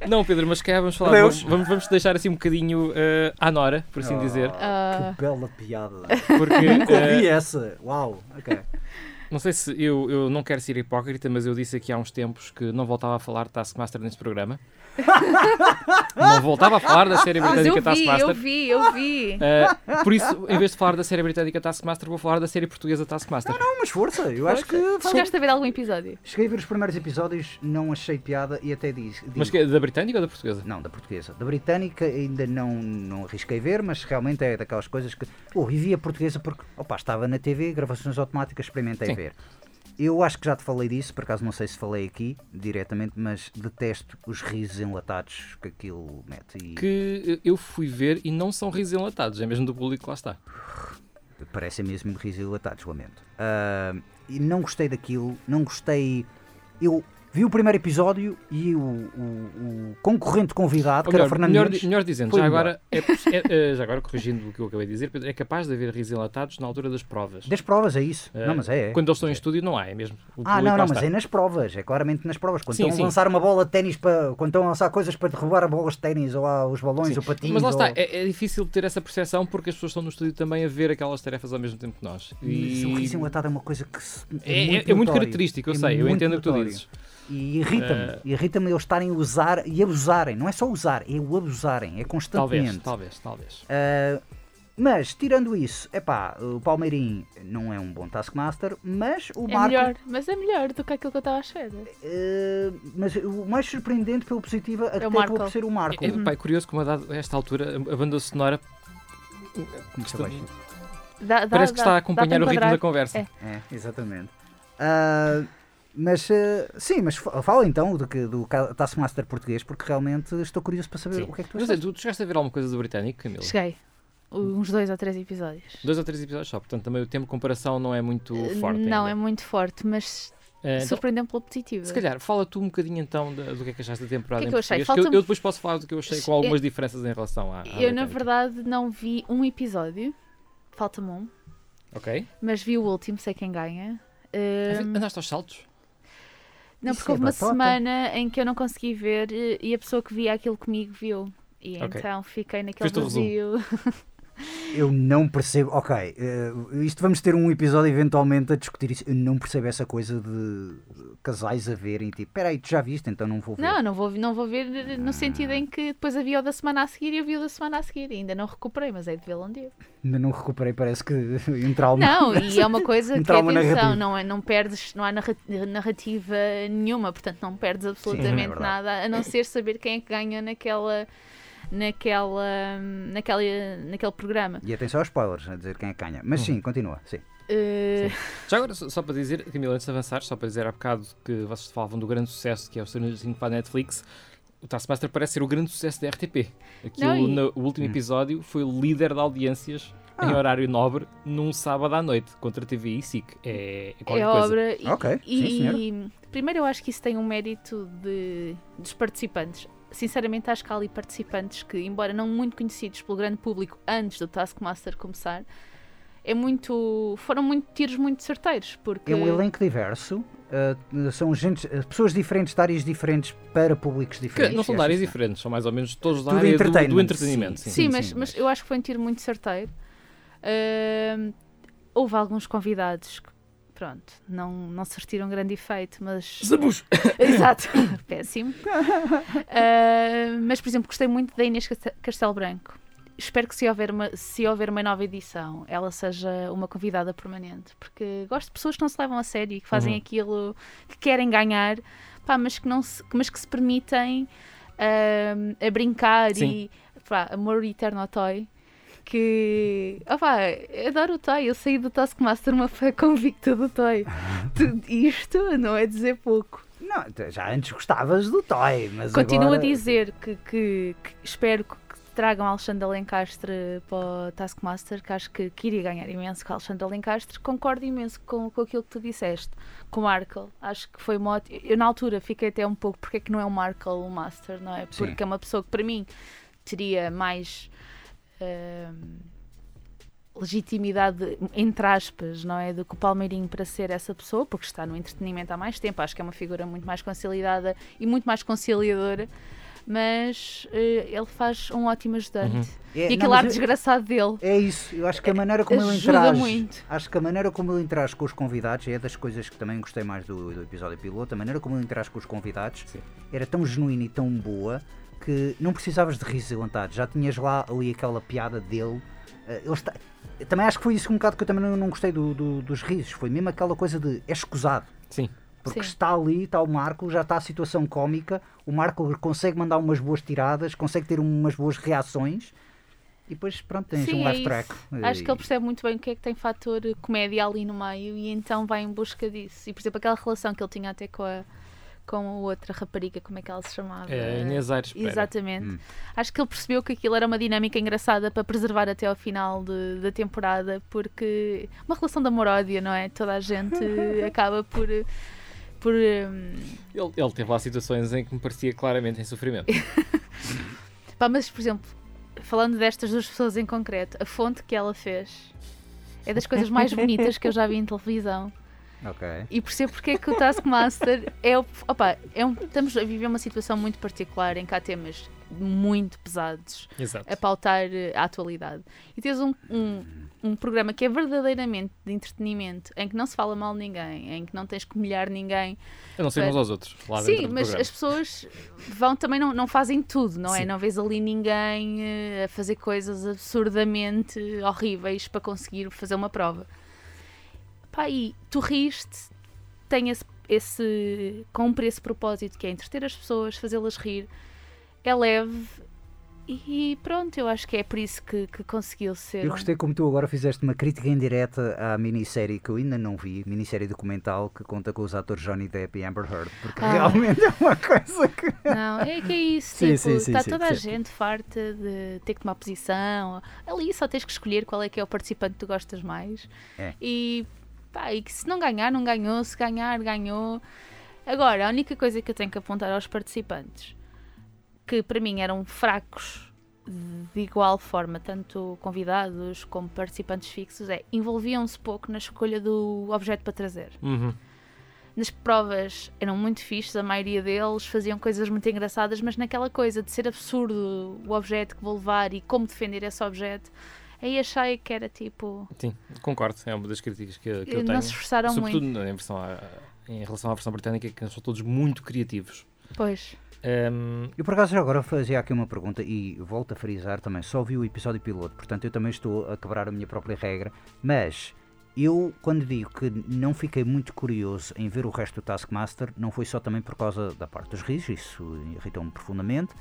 Não, Pedro, mas se calhar vamos falar. Deus. Vamos, vamos, vamos deixar assim um bocadinho eh, à Nora, por assim Oh. dizer. Ah, Que bela piada. Porque Nunca ouvi essa. Uau, ok. não sei se eu, eu não quero ser hipócrita, mas eu disse aqui há uns tempos que não voltava a falar de Taskmaster neste programa. Não voltava a falar da série mas eu britânica vi, Taskmaster. eu vi, eu vi. Eh, por isso, em vez de falar da série britânica Taskmaster, vou falar da série portuguesa Taskmaster. Não, mas força, eu acho que. Chegaste a ver algum episódio? Cheguei a ver os primeiros episódios, não achei piada e até. Mas digo- que, da britânica ou da portuguesa? Não, da portuguesa. Da britânica ainda não, não arrisquei ver, mas realmente é daquelas coisas que. Oh, e vi a portuguesa porque opa, estava na TV, gravações automáticas, experimentei Sim. ver. Eu acho que já te falei disso, por acaso não sei se falei aqui diretamente, mas detesto os risos enlatados que aquilo mete. E Que eu fui ver e não são risos enlatados, é mesmo do público que lá está. parecem mesmo risos enlatados, lamento. Ah, e não gostei daquilo, não gostei. Eu vi o primeiro episódio e o, o- o concorrente convidado, Ou que era melhor, o Fernando melhor, Nunes, melhor dizendo, já melhor. agora, é, é- é, já agora corrigindo o que eu acabei de dizer, Pedro, é capaz de haver risos enlatados na altura das provas. das provas, é isso. Eh, não, mas é. é. Quando eles estão em estúdio não há, é mesmo. Ah, não, não, mas é nas provas, é claramente nas provas. Quando Sim, estão sim. a lançar uma bola de ténis para. Quando estão a lançar coisas para derrubar a bolas de ténis ou lá os balões Sim. ou patins. Mas lá está, ou... é, é difícil ter essa percepção porque as pessoas estão no estúdio também a ver aquelas tarefas ao mesmo tempo que nós. Mas o riso enlatado é uma coisa que é, é- muito é muito característico, eu É sei, eu entendo o que tu dizes. E irrita-me, Eh, irrita-me eles estarem a usar e abusarem. Não é só usar, é o abusarem, é Talvez, constantemente. talvez, talvez. Ah, mas, tirando isso, é pá, o Palmeirim não é um bom Taskmaster, mas o É Marco. melhor, mas é melhor do que aquilo que eu estava à espera. ah, mas o mais surpreendente pelo positivo até Marco. acabou por ser o Marco. É, pá, é curioso como a, dado- a esta altura a, banda sonora baixo. Dá- dá- parece que dá- está a acompanhar o ritmo da conversa. É. É, exatamente. Ah, mas ah, sim, mas fa- fala então do, que, do Taskmaster português, porque realmente estou curioso para saber Sim. o que é que tu achaste. tu, tu chegaste a ver alguma coisa do britânico, Camilo? Cheguei. Uns dois ou três episódios. Dois ou três episódios só, portanto também o tempo de comparação não é muito forte. não, ainda. é muito forte, mas Eh, então, surpreendeu pela positiva. se calhar, fala tu um bocadinho então do que é que achaste da temporada O que é que eu achei? que eu, eu depois posso falar do que eu achei com Eu- algumas diferenças em relação à. à Eu, na verdade, não vi um episódio. Falta-me um. Ok. Mas vi o último, sei quem ganha. Ahm, Andaste aos saltos? Não, Isso porque é houve uma batota. semana em que eu não consegui ver eh, e a pessoa que via aquilo comigo viu. E Ok. então fiquei naquele Fez-te o resumo. vazio. [laughs] Eu não percebo. Ok, eh, isto vamos ter um episódio eventualmente a discutir isso. Eu não percebo essa coisa de casais a verem tipo, peraí, tu já viste, então não vou ver. Não, não vou, não vou ver Ah. no sentido em que depois havia o da semana a seguir e eu vi o da semana a seguir. E ainda não recuperei, mas é de vê-lo um dia. Ainda não recuperei, parece que [laughs] um trauma. Não, [laughs] e é uma coisa Um que, trauma atenção, não, é, não perdes, não há narra- narrativa nenhuma, portanto não perdes absolutamente é verdade. nada, a não ser saber quem é que ganha naquela, naquela, naquela, naquele programa. E atenção aos spoilers, a dizer quem é que ganha. Mas sim, continua. Sim. Uh, [laughs] Já agora, só, só para dizer, Camila, antes de avançar, só para dizer há bocado que vocês falavam do grande sucesso que é o Stranger Things para a Netflix, o Taskmaster parece ser o grande sucesso da RTP. Aquilo, Não, e- no o último Hum. episódio, foi o líder de audiências em Ah. horário nobre num sábado à noite, contra a TV e SIC. É, é qualquer é coisa. obra. E, Ok, e- sim, e, primeiro eu acho que isso tem um mérito de, dos participantes. Sinceramente, acho que há ali participantes que, embora não muito conhecidos pelo grande público antes do Taskmaster começar, é muito, foram muito tiros muito certeiros. Porque É um elenco diverso. uh, são gente, uh, pessoas diferentes, de áreas diferentes para públicos Que diferentes. não são de áreas que- diferentes, são mais ou menos todos da Tudo área do, do entretenimento. sim. sim. Sim, mas, sim, mas mas- eu acho que foi um tiro muito certeiro. Ahm, houve alguns convidados que, pronto, não, não surtiram grande efeito, mas. Zabus! [laughs] Exato, [laughs] péssimo. [laughs] Ah, mas, por exemplo, gostei muito da Inês Caste- Castelo Branco. espero que se houver, uma, se houver uma nova edição, ela seja uma convidada permanente, porque gosto de pessoas que não se levam a sério e que fazem Uhum. aquilo que querem ganhar, pá, mas, que não se, mas que se permitem ahm, a brincar Sim. e pá, amor eterno ao Toy. Que ah pá, adoro o Toy. Eu saí do Taskmaster uma fã convicta do Toy. [laughs] Tu- Isto não é dizer pouco. Não, já antes gostavas do Toy, mas Continuo agora... a dizer que, que- que espero que tragam Alexandre Alencastre para o Taskmaster, que acho que, que iria ganhar imenso com Alexandre Alencastre. Concordo imenso com, com aquilo que tu disseste, com o Markle. Acho que foi uma ótima. Eu, na altura, fiquei até um pouco porque é que não é o Markle o Master, não é? Porque é uma pessoa que, para mim, teria mais. Legitimidade, entre aspas, não é? Do que o Palmeirinho para ser essa pessoa, porque está no entretenimento há mais tempo. Acho que é uma figura muito mais consolidada e muito mais conciliadora. Mas eh, ele faz um ótimo ajudante. Uhum. É, E não, aquele mas ar eu- desgraçado dele. É isso, eu acho que a maneira como ele interage, muito. acho que a maneira como ele interage com os convidados é das coisas que também gostei mais do, do episódio piloto, a maneira como ele interage com os convidados Sim. era tão genuína e tão boa que não precisavas de risos levantados, já tinhas lá ali aquela piada dele. ele está- eu também acho que foi isso um bocado que eu também não, não gostei do- do- dos risos, foi mesmo aquela coisa de é escusado. Sim. Porque Sim. está ali, está o Marco, já está a situação cómica, o Marco consegue mandar umas boas tiradas, consegue ter umas boas reações e depois pronto, tens Sim, um é laugh isso. track. Acho que E- ele percebe muito bem o que é que tem fator comédia ali no meio e então vai em busca disso. E por exemplo, aquela relação que ele tinha até com a, com a outra rapariga, como é que ela se chamava? É, Inês Aires Pereira. Exatamente. Hum. Acho que ele percebeu que aquilo era uma dinâmica engraçada para preservar até ao final de- da temporada, porque uma relação de amor-ódio, não é? Toda a gente [laughs] acaba por. por hum, Ele, ele teve lá situações em que me parecia claramente em sofrimento. [laughs] Pá, mas, por exemplo, falando destas duas pessoas em concreto, a fonte que ela fez é das coisas mais bonitas que eu já vi em televisão. Ok. E percebo porque é que o Taskmaster é o. Opa, é um, estamos a viver uma situação muito particular em que há temas muito pesados Exato. a pautar eh, a atualidade. E tens um, um, um programa que é verdadeiramente de entretenimento, em que não se fala mal de ninguém, em que não tens que humilhar ninguém. Eu não sei uns aos outros. Lá Sim, mas programa. as pessoas vão também não, não fazem tudo, não é? Sim. Não vês ali ninguém eh, a fazer coisas absurdamente horríveis para conseguir fazer uma prova. Pá, e tu riste, tem esse, esse cumpre esse propósito que é entreter as pessoas, fazê-las rir, é leve e pronto, eu acho que é por isso que, que conseguiu ser. Eu gostei como tu agora fizeste uma crítica indireta à minissérie que eu ainda não vi, minissérie documental que conta com os atores Johnny Depp e Amber Heard, porque Ah. realmente é uma coisa que. Não, é que é isso, Sim, tipo, sim, sim, está toda a gente farta de ter que tomar posição. Ali só tens que escolher qual é que é o participante que tu gostas mais. É. E, pá, e que se não ganhar, não ganhou, se ganhar, ganhou. Agora, a única coisa que eu tenho que apontar aos participantes, que para mim eram fracos de igual forma, tanto convidados como participantes fixos, é envolviam-se pouco na escolha do objeto para trazer. Uhum. Nas provas eram muito fixes, a maioria deles faziam coisas muito engraçadas, mas naquela coisa de ser absurdo o objeto que vou levar e como defender esse objeto, aí achei que era tipo. Sim, concordo. É uma das críticas que, que eu não tenho. se esforçaram Sobretudo muito. na- em, versão em relação à versão britânica, que são todos muito criativos. Pois. Ahm, Eu por acaso já agora fazia aqui uma pergunta e volto a frisar também, só vi o episódio piloto, portanto eu também estou a quebrar a minha própria regra, mas eu quando digo que não fiquei muito curioso em ver o resto do Taskmaster, não foi só também por causa da parte dos risos, isso irritou-me profundamente,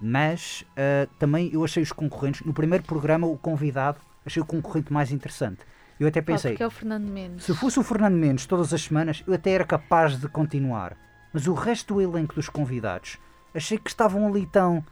mas ah, também eu achei os concorrentes, no primeiro programa o convidado, achei o concorrente mais interessante. Eu até pensei, porque é o Fernando Mendes. se fosse o Fernando Mendes todas as semanas, eu até era capaz de continuar. Mas o resto do elenco dos convidados, achei que estavam ali tão.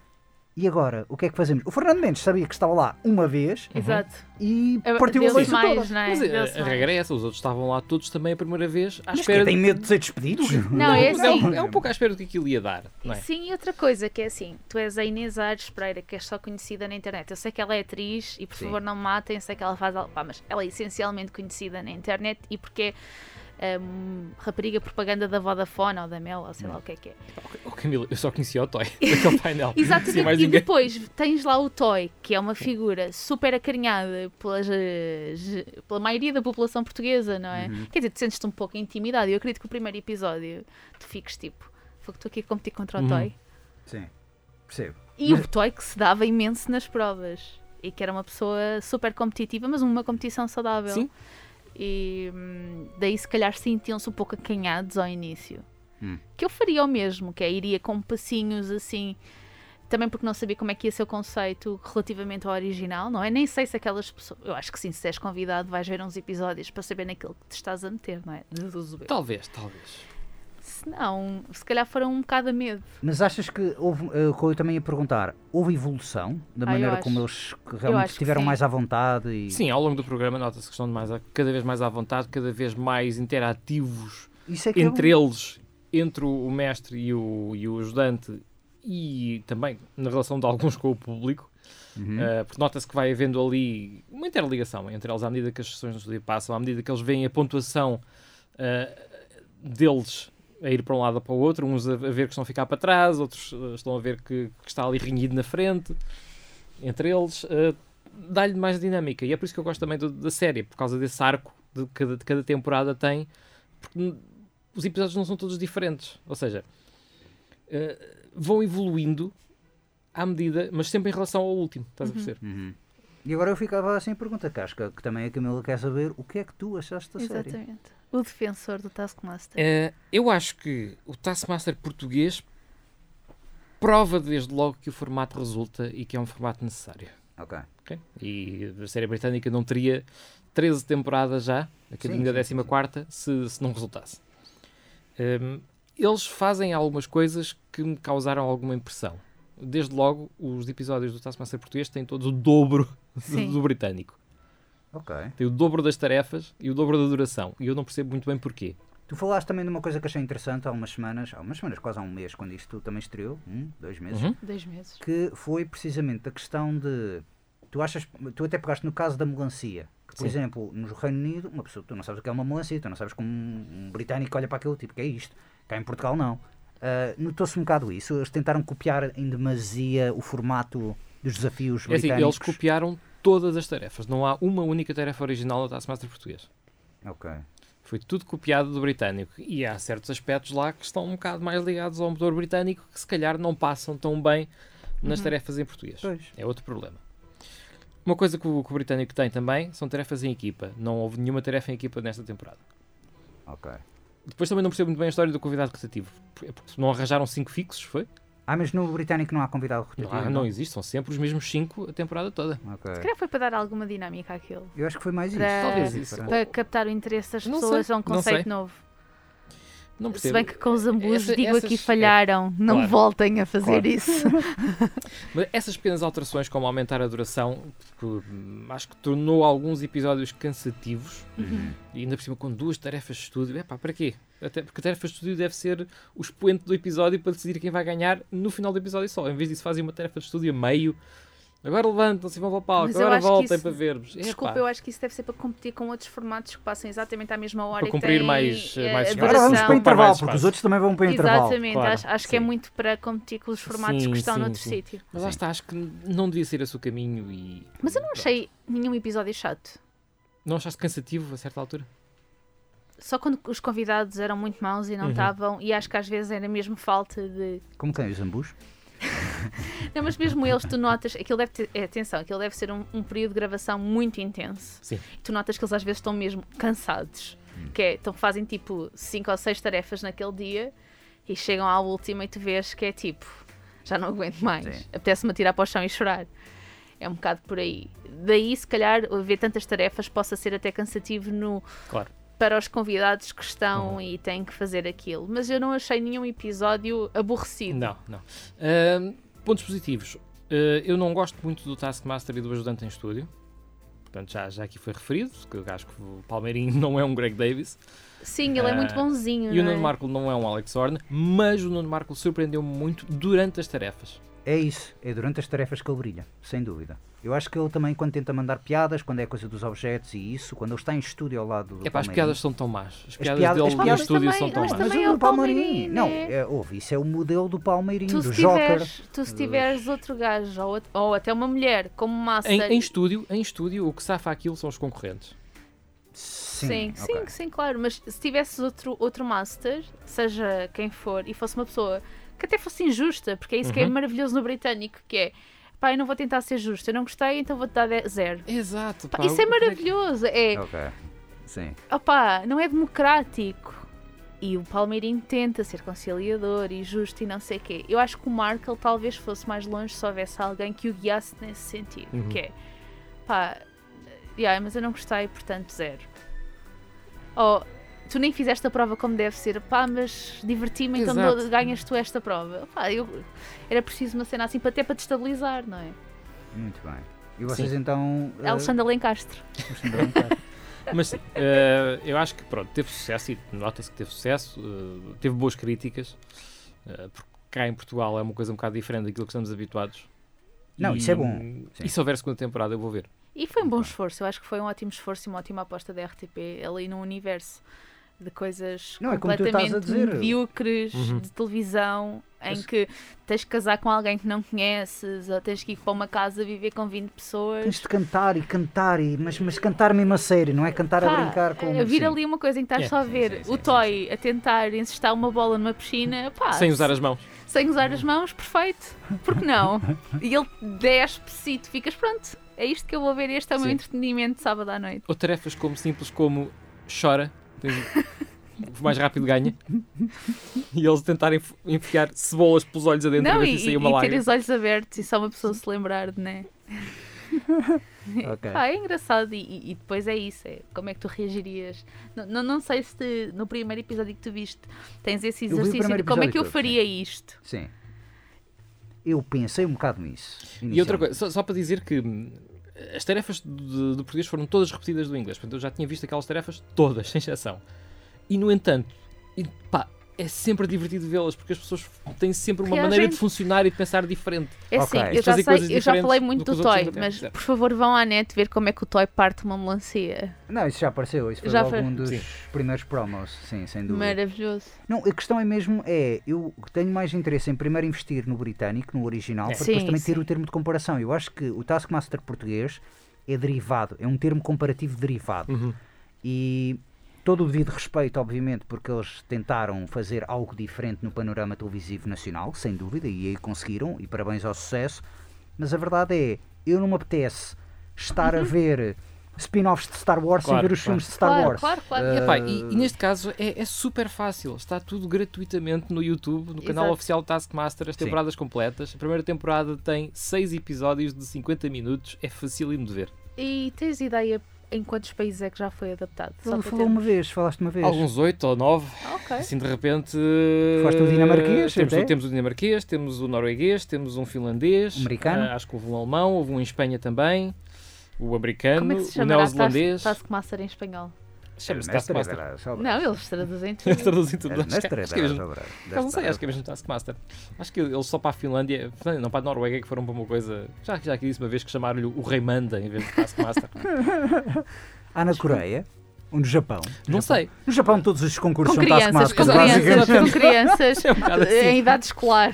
E agora, o que é que fazemos? O Fernando Mendes sabia que estava lá uma vez Exato. e É, partiu a Deu-se leiça mais, toda. não é? mas a, Deu-se a mais. regra é essa, os outros estavam lá todos também a primeira vez à Mas espera. que tem medo de ser despedidos? Não, é é, assim. um, é um pouco à espera do que aquilo ia dar, não é? Sim, e outra coisa que é assim, tu és a Inês Aires Pereira, que és só conhecida na internet. Eu sei que ela é atriz e por Sim. favor não me matem, sei que ela faz algo, pá, mas ela é essencialmente conhecida na internet e porque é hum, rapariga propaganda da Vodafone ou da Mel, ou sei lá o que é que é. Oh, Camila, eu só conhecia o Toy [laughs] daquele painel. [laughs] Exatamente, e ninguém. depois tens lá o Toy, que é uma figura super acarinhada pelas, eh, pela maioria da população portuguesa, não é? Uhum. Quer dizer, tu sentes-te um pouco intimidado. Eu acredito que o primeiro episódio tu fiques tipo, foi que estou aqui a competir contra o Uhum. Toy. Sim, percebo. E o Toy que se dava imenso nas provas. e que era uma pessoa super competitiva, mas uma competição saudável. Sim. E hum, daí se calhar sentiam-se um pouco acanhados ao início. Hum. Que eu faria o mesmo, que é iria com passinhos assim, também porque não sabia como é que ia ser o conceito relativamente ao original, não é? Nem sei se aquelas pessoas. Eu acho que sim, se és convidado, vais ver uns episódios para saber naquilo que te estás a meter, não é? Talvez, talvez. Se não, se calhar foram um bocado a medo. Mas achas que houve, eh, o que eu também ia perguntar, houve evolução da Ah, maneira como eles realmente estiveram mais à vontade? E... Sim, ao longo do programa nota-se que estão mais cada vez mais à vontade, cada vez mais interativos Isso é que é entre bom. eles, entre o mestre e o, e o ajudante, e também na relação de alguns com o público, Uhum. uh, porque nota-se que vai havendo ali uma interligação entre eles à medida que as sessões no estúdio passam, à medida que eles veem a pontuação uh, deles a ir para um lado ou para o outro, uns a, a ver que estão a ficar para trás, outros uh, estão a ver que, que está ali renhido na frente, entre eles, uh, dá-lhe mais dinâmica. E é por isso que eu gosto também do- da série, por causa desse arco de cada, de cada temporada tem, porque os episódios não são todos diferentes, ou seja, uh, vão evoluindo à medida, mas sempre em relação ao último, estás a perceber? Uhum. E agora eu ficava assim a pergunta, que acho que, que também a Camila quer saber o que é que tu achaste da série. Exatamente. O defensor do Taskmaster. Eh, eu acho que o Taskmaster português prova desde logo que o formato resulta e que é um formato necessário. Ok. ok? E a série britânica não teria 13 temporadas já, a caminho da sim, 14 se, se não resultasse. Hum, eles fazem algumas coisas que me causaram alguma impressão. Desde logo, os episódios do Taskmaster português têm todos o dobro [laughs] do, do britânico. Ok. Tem o dobro das tarefas e o dobro da duração. E eu não percebo muito bem porquê. Tu falaste também de uma coisa que achei interessante há umas semanas, há umas semanas, quase há um mês, quando isto também estreou, um, dois meses, Uhum. Dois meses. que foi precisamente a questão de. Tu achas. Tu até pegaste no caso da melancia. Que, por Sim. exemplo, no Reino Unido, uma pessoa, tu não sabes o que é uma melancia, tu não sabes como um, um britânico olha para aquilo, tipo, que é isto. Cá em Portugal, não. Ah, Notou-se um bocado isso. Eles tentaram copiar em demasia o formato dos desafios É assim, britânicos. eles copiaram todas as tarefas. Não há uma única tarefa original no Taskmaster português. Ok. Foi tudo copiado do britânico. E há certos aspectos lá que estão um bocado mais ligados ao motor britânico que se calhar não passam tão bem nas tarefas em português. Pois. É outro problema. Uma coisa que o, que o britânico tem também são tarefas em equipa. Não houve nenhuma tarefa em equipa nesta temporada. Ok. Depois também não percebo muito bem a história do convidado rotativo. É porque não arranjaram cinco fixos, foi? Ah, mas no britânico não há convidado rotativo? Ah, não existe, são sempre os mesmos cinco a temporada toda. Ok. Se calhar foi para dar alguma dinâmica àquilo. Eu acho que foi mais isso. Para- Talvez isso. Para- captar o interesse das Não pessoas sei, a um não conceito novo. Não Se percebo. bem que com os Essa- digo aqui essas- falharam. Não Claro. voltem a fazer Claro. isso. [laughs] Mas essas pequenas alterações, como aumentar a duração, que, acho que tornou alguns episódios cansativos. Uhum. E ainda por cima com duas tarefas de estúdio. Epá, para quê? Até porque a tarefa de estúdio deve ser o expoente do episódio para decidir quem vai ganhar no final do episódio só. Em vez disso, fazem uma tarefa de estúdio a meio. Agora levantam-se e vão para o palco. Mas Agora voltem isso- para ver-vos. Desculpa, Epá, eu acho que isso deve ser para competir com outros formatos que passam exatamente à mesma hora Para e cumprir têm, mais- eh, mais a espaço. Agora vamos para o intervalo, mais porque os outros também vão para o intervalo. Exatamente, Claro, acho, acho que é muito para competir com os formatos Sim, que estão sim, noutro sim. sítio. Mas lá está, acho que não devia ser esse o caminho e... Mas eu não achei nenhum episódio chato. Não achaste cansativo a certa altura? Só quando os convidados eram muito maus e não Uhum. estavam, e acho que às vezes era mesmo falta de. Como quem? Os ambus? [laughs] Não, mas mesmo eles, tu notas, aquilo deve ter, é, atenção, aquilo deve ser um, um período de gravação muito intenso. Sim. Tu notas que eles às vezes estão mesmo cansados. Que é, então fazem tipo 5 ou 6 tarefas naquele dia e chegam à última e tu vês que é tipo, já não aguento mais. Apetece-me atirar para o chão e chorar. É um bocado por aí. Daí, se calhar, ver tantas tarefas possa ser até cansativo no, Claro. Para os convidados que estão Uhum. e têm que fazer aquilo. Mas eu não achei nenhum episódio aborrecido. Não, não. Ahm, pontos positivos. Ah, eu não gosto muito do Taskmaster e do ajudante em estúdio. Portanto, já, já aqui foi referido, que eu acho que o Palmeirinho [laughs] não é um Greg Davis. Sim, ele é muito Ah, bonzinho. E o Nuno é? Marco não é um Alex Horn, mas o Nuno Marco surpreendeu-me muito durante as tarefas. É isso, é durante as tarefas que ele brilha, sem dúvida. Eu acho que ele também, quando tenta mandar piadas, quando é coisa dos objetos e isso, quando ele está em estúdio ao lado do É pá, as piadas são tão más. As piadas piadas- dele as no estúdio também- são tão mas más. Mas é o Palmeirinho, Não, né? é, ouve, isso é o modelo do Palmeirinho, Tu do Joker. tiveres, tu se tiveres outro gajo ou, ou até uma mulher como master. Em, em estúdio, em estúdio, o que safa aquilo são os concorrentes. Sim, sim, ok. sim, claro. Mas se tivesses outro, outro master, seja quem for, e fosse uma pessoa que até fosse injusta, porque é isso que é Uhum. maravilhoso no britânico, que é pá, eu não vou tentar ser justo, eu não gostei, então vou-te dar zero. Exato. Pá, pá, isso é que- maravilhoso. É, Ok. Sim. opá, não é democrático. E o Palmeirinho tenta ser conciliador e justo e não sei o quê. Eu acho que o Markle talvez fosse mais longe se houvesse alguém que o guiasse nesse sentido. Uhum. Que é, pá, yeah, mas eu não gostei, portanto, zero. Ou, tu nem fizeste a prova como deve ser, pá, mas diverti-me, então Exato. ganhas tu esta prova. Pá, eu, era preciso uma cena assim para até para te estabilizar, não é? Muito bem. E vocês então. eh, Alexandra Lencastre. Alexandre Lencastre. [laughs] Mas sim, eh, eu acho que pronto, teve sucesso e nota-se que teve sucesso, eh, teve boas críticas, porque cá em Portugal é uma coisa um bocado diferente daquilo que estamos habituados. Não, E- isso é bom. Sim. E se houver segunda temporada, eu vou ver. E foi um bom esforço, eu acho que foi um ótimo esforço e uma ótima aposta da RTP ali no universo de coisas Não, é completamente a dizer. medíocres Uhum. de televisão em Mas- que tens que casar com alguém que não conheces ou tens que ir para uma casa viver com 20 pessoas. Tens de cantar e cantar, e, mas, mas cantar mesmo a sério, não é cantar a Pá, brincar com. a vir ali uma coisa em que estás É, só a ver sim, sim, o sim, toy a tentar encestar uma bola numa piscina, pá, Sem usar as mãos. sem usar as mãos, perfeito. Por que não? e ele despe-se e tu ficas pronto. É isto que eu vou ver, este é o meu Sim. entretenimento de sábado à noite. Ou tarefas como simples como chora, o mais rápido ganha, e eles tentarem enf- enfiar cebolas pelos olhos adentro Não, e e, sair e uma ter lágrima. os olhos abertos e só uma pessoa se lembrar né? Ok. Pá, é engraçado e, e- e depois é isso, é como é que tu reagirias. Não, não, não sei se te- no primeiro episódio que tu viste tens esse exercício de como é que eu faria isto. Sim. Eu pensei um bocado nisso. E outra coisa, só, só para dizer que hum, as tarefas do, português foram todas repetidas do inglês. Portanto, eu já tinha visto aquelas tarefas todas, [laughs] sem exceção. E, no entanto, e, pá, é sempre divertido vê-las, porque as pessoas têm sempre uma Reagem- maneira de funcionar e de pensar diferente. É assim, E eu já, sei, eu já falei do muito que do outros Toy, mas por favor vão à net ver como é que o Toy parte uma melancia. Não, isso já apareceu. Isso foi Já logo foi. um dos Sim. primeiros promos. Sim, sem dúvida. Maravilhoso. Não, a questão é mesmo, é, eu tenho mais interesse em primeiro investir no britânico, no original, É. para depois Sim, também ter sim. o termo de comparação. Eu acho que o Taskmaster português é derivado, é um termo comparativo derivado. Uhum. E todo o devido respeito, obviamente, porque eles tentaram fazer algo diferente no panorama televisivo nacional, sem dúvida, e aí conseguiram, e parabéns ao sucesso. Mas a verdade é, eu não me apetece estar a ver spin-offs de Star Wars sem Claro, ver os claro. filmes de Star Claro, Wars. claro, claro. Uh, Epá, e, e neste caso é, é super fácil, está tudo gratuitamente no YouTube, no canal Exato. oficial Taskmaster, as Sim. temporadas completas. A primeira temporada tem 6 episódios de 50 minutos, é facílimo de ver. E tens ideia em quantos países é que já foi adaptado? Só falou uma termos- vez, falaste uma vez. Alguns 8 ou 9, Ah, ok. assim de repente. Foste o dinamarquês, temos, o- até? temos o dinamarquês, temos o norueguês, temos um finlandês, Americano? ah, acho que houve um alemão, houve um em Espanha também, o americano, Como é que se o neozelandês. Taskmaster em espanhol? Chama-se Taskmaster. Não, eles traduzem tudo. Traduzindo tudo. Acho que- acho que é mesmo- não sei, acho que é mesmo Taskmaster. Acho que eles só para a Finlândia, não para a Noruega, que foram para uma coisa. Já, já aqui disse uma vez que chamaram-lhe o Rei Manda em vez de Taskmaster. [laughs] Há na Coreia ou no Japão? não sei. No Japão todos os concursos Com são crianças, com Taskmaster, crianças, com crianças [laughs] É um bocado [laughs] assim. em idade escolar.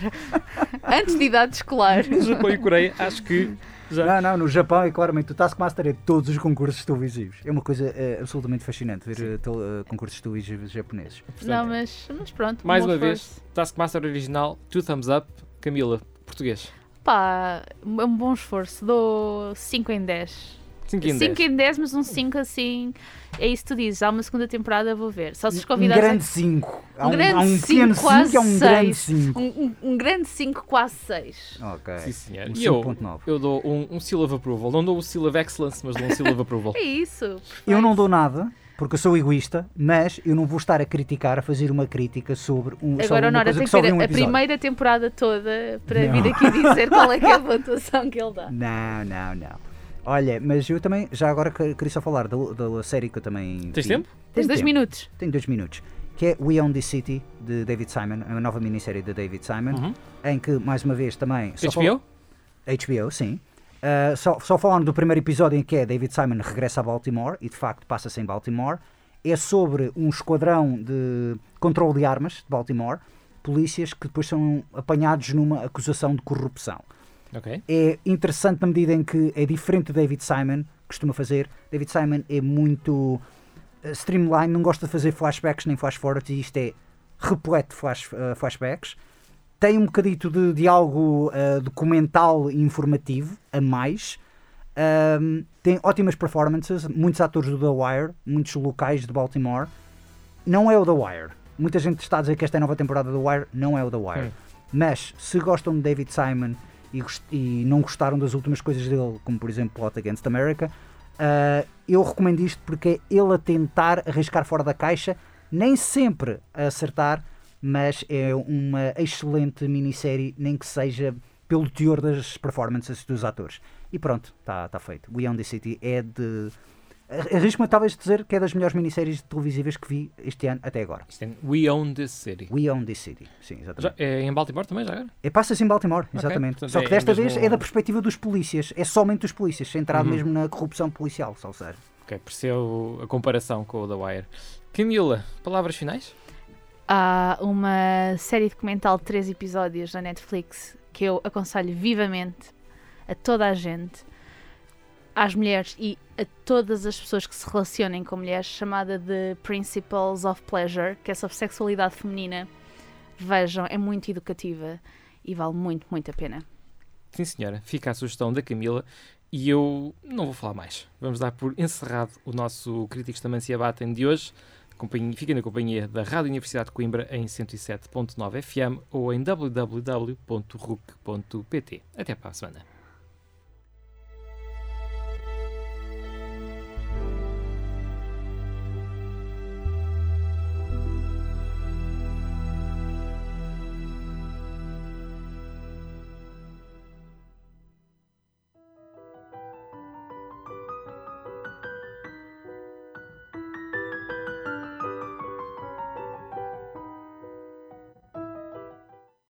Antes de idade escolar. No Japão e Coreia, acho que. Não, não, no Japão é claramente o Taskmaster é de todos os concursos televisivos. É uma coisa eh, absolutamente fascinante ver tel- eh, concursos televisivos japoneses. Portanto, Não, mas, mas pronto. Mais uma esforço. vez, Taskmaster original, two thumbs up. Camila, português. Pá, é um bom esforço. Dou 5 em 10. 5 em 10. 5 em 10, mas um 5 assim. É isso que tu dizes. Há uma segunda temporada, vou ver. Só se os Um convidados. grande 5. Há Um um, grande há um cinco, pequeno 5 quase e há um grande seis. 5. Um, um, um grande 5, quase 6. Ok. Sim, senhor. Um E eu, 5.9. eu dou um, um seal of approval. Não dou o seal of excellence, mas dou um seal of approval. [laughs] É isso. Eu não dou nada, porque eu sou egoísta, mas eu não vou estar a criticar, a fazer uma crítica sobre um, Agora, uma Nora, coisa tem que que ver um a primeira temporada toda para Não. vir aqui dizer qual é que é a [laughs] pontuação que ele dá. Não, não, não. Olha, mas eu também, já agora que- queria só falar da, da série que eu também. Tens vi. tempo? Tens dois tempo. minutos. Tenho dois minutos. Que é We Own the City, de David Simon, é uma nova minissérie de David Simon, Uhum. em que, mais uma vez, também. só HBO? fal- HBO, sim. Uh, só, só falando do primeiro episódio em que é David Simon regressa a Baltimore, e de facto passa-se em Baltimore, é sobre um esquadrão de controle de armas de Baltimore, polícias que depois são apanhados numa acusação de corrupção Ok. é interessante na medida em que é diferente de David Simon, costuma fazer. David Simon é muito eh, streamline, não gosta de fazer flashbacks nem flash forwards, e isto é repleto de flash, eh, flashbacks. tem um bocadito de, de algo uh, documental e informativo a mais. Um, tem ótimas performances, muitos atores do The Wire, muitos locais de Baltimore. Não é o The Wire. Muita gente está a dizer que esta é a nova temporada do The Wire. Não é o The Wire. Hum. Mas se gostam de David Simon e, e não gostaram das últimas coisas dele, como por exemplo Plot Against America, uh, eu recomendo isto porque é ele a tentar arriscar fora da caixa, nem sempre a acertar, mas é uma excelente minissérie, nem que seja pelo teor das performances dos atores. E pronto, está tá feito. We Own the City é de. Arrisco-me talvez dizer que é das melhores minisséries televisivas que vi este ano até agora. É We Own This City. We Own This City. Sim, exatamente. Já, é em Baltimore também, já agora? É, Passa-se em Baltimore, exatamente. portanto Só que é desta mesmo- vez é da perspectiva dos polícias. É somente dos polícias, centrado Uhum. mesmo na corrupção policial, ou seja. Ok, percebeu a comparação com o The Wire. Camila, palavras finais? Há uma série documental de três episódios na Netflix que eu aconselho vivamente a toda a gente, às mulheres e a todas as pessoas que se relacionem com mulheres, chamada de Principles of Pleasure, que é sobre sexualidade feminina. Vejam, é muito educativa e vale muito, muito a pena. Sim, senhora. Fica a sugestão da Camila e eu não vou falar mais. Vamos dar por encerrado o nosso Críticos também se abatem de hoje. Fiquem na companhia da Rádio Universidade de Coimbra em 107.9 FM ou em www.ruc.pt. Até para a semana.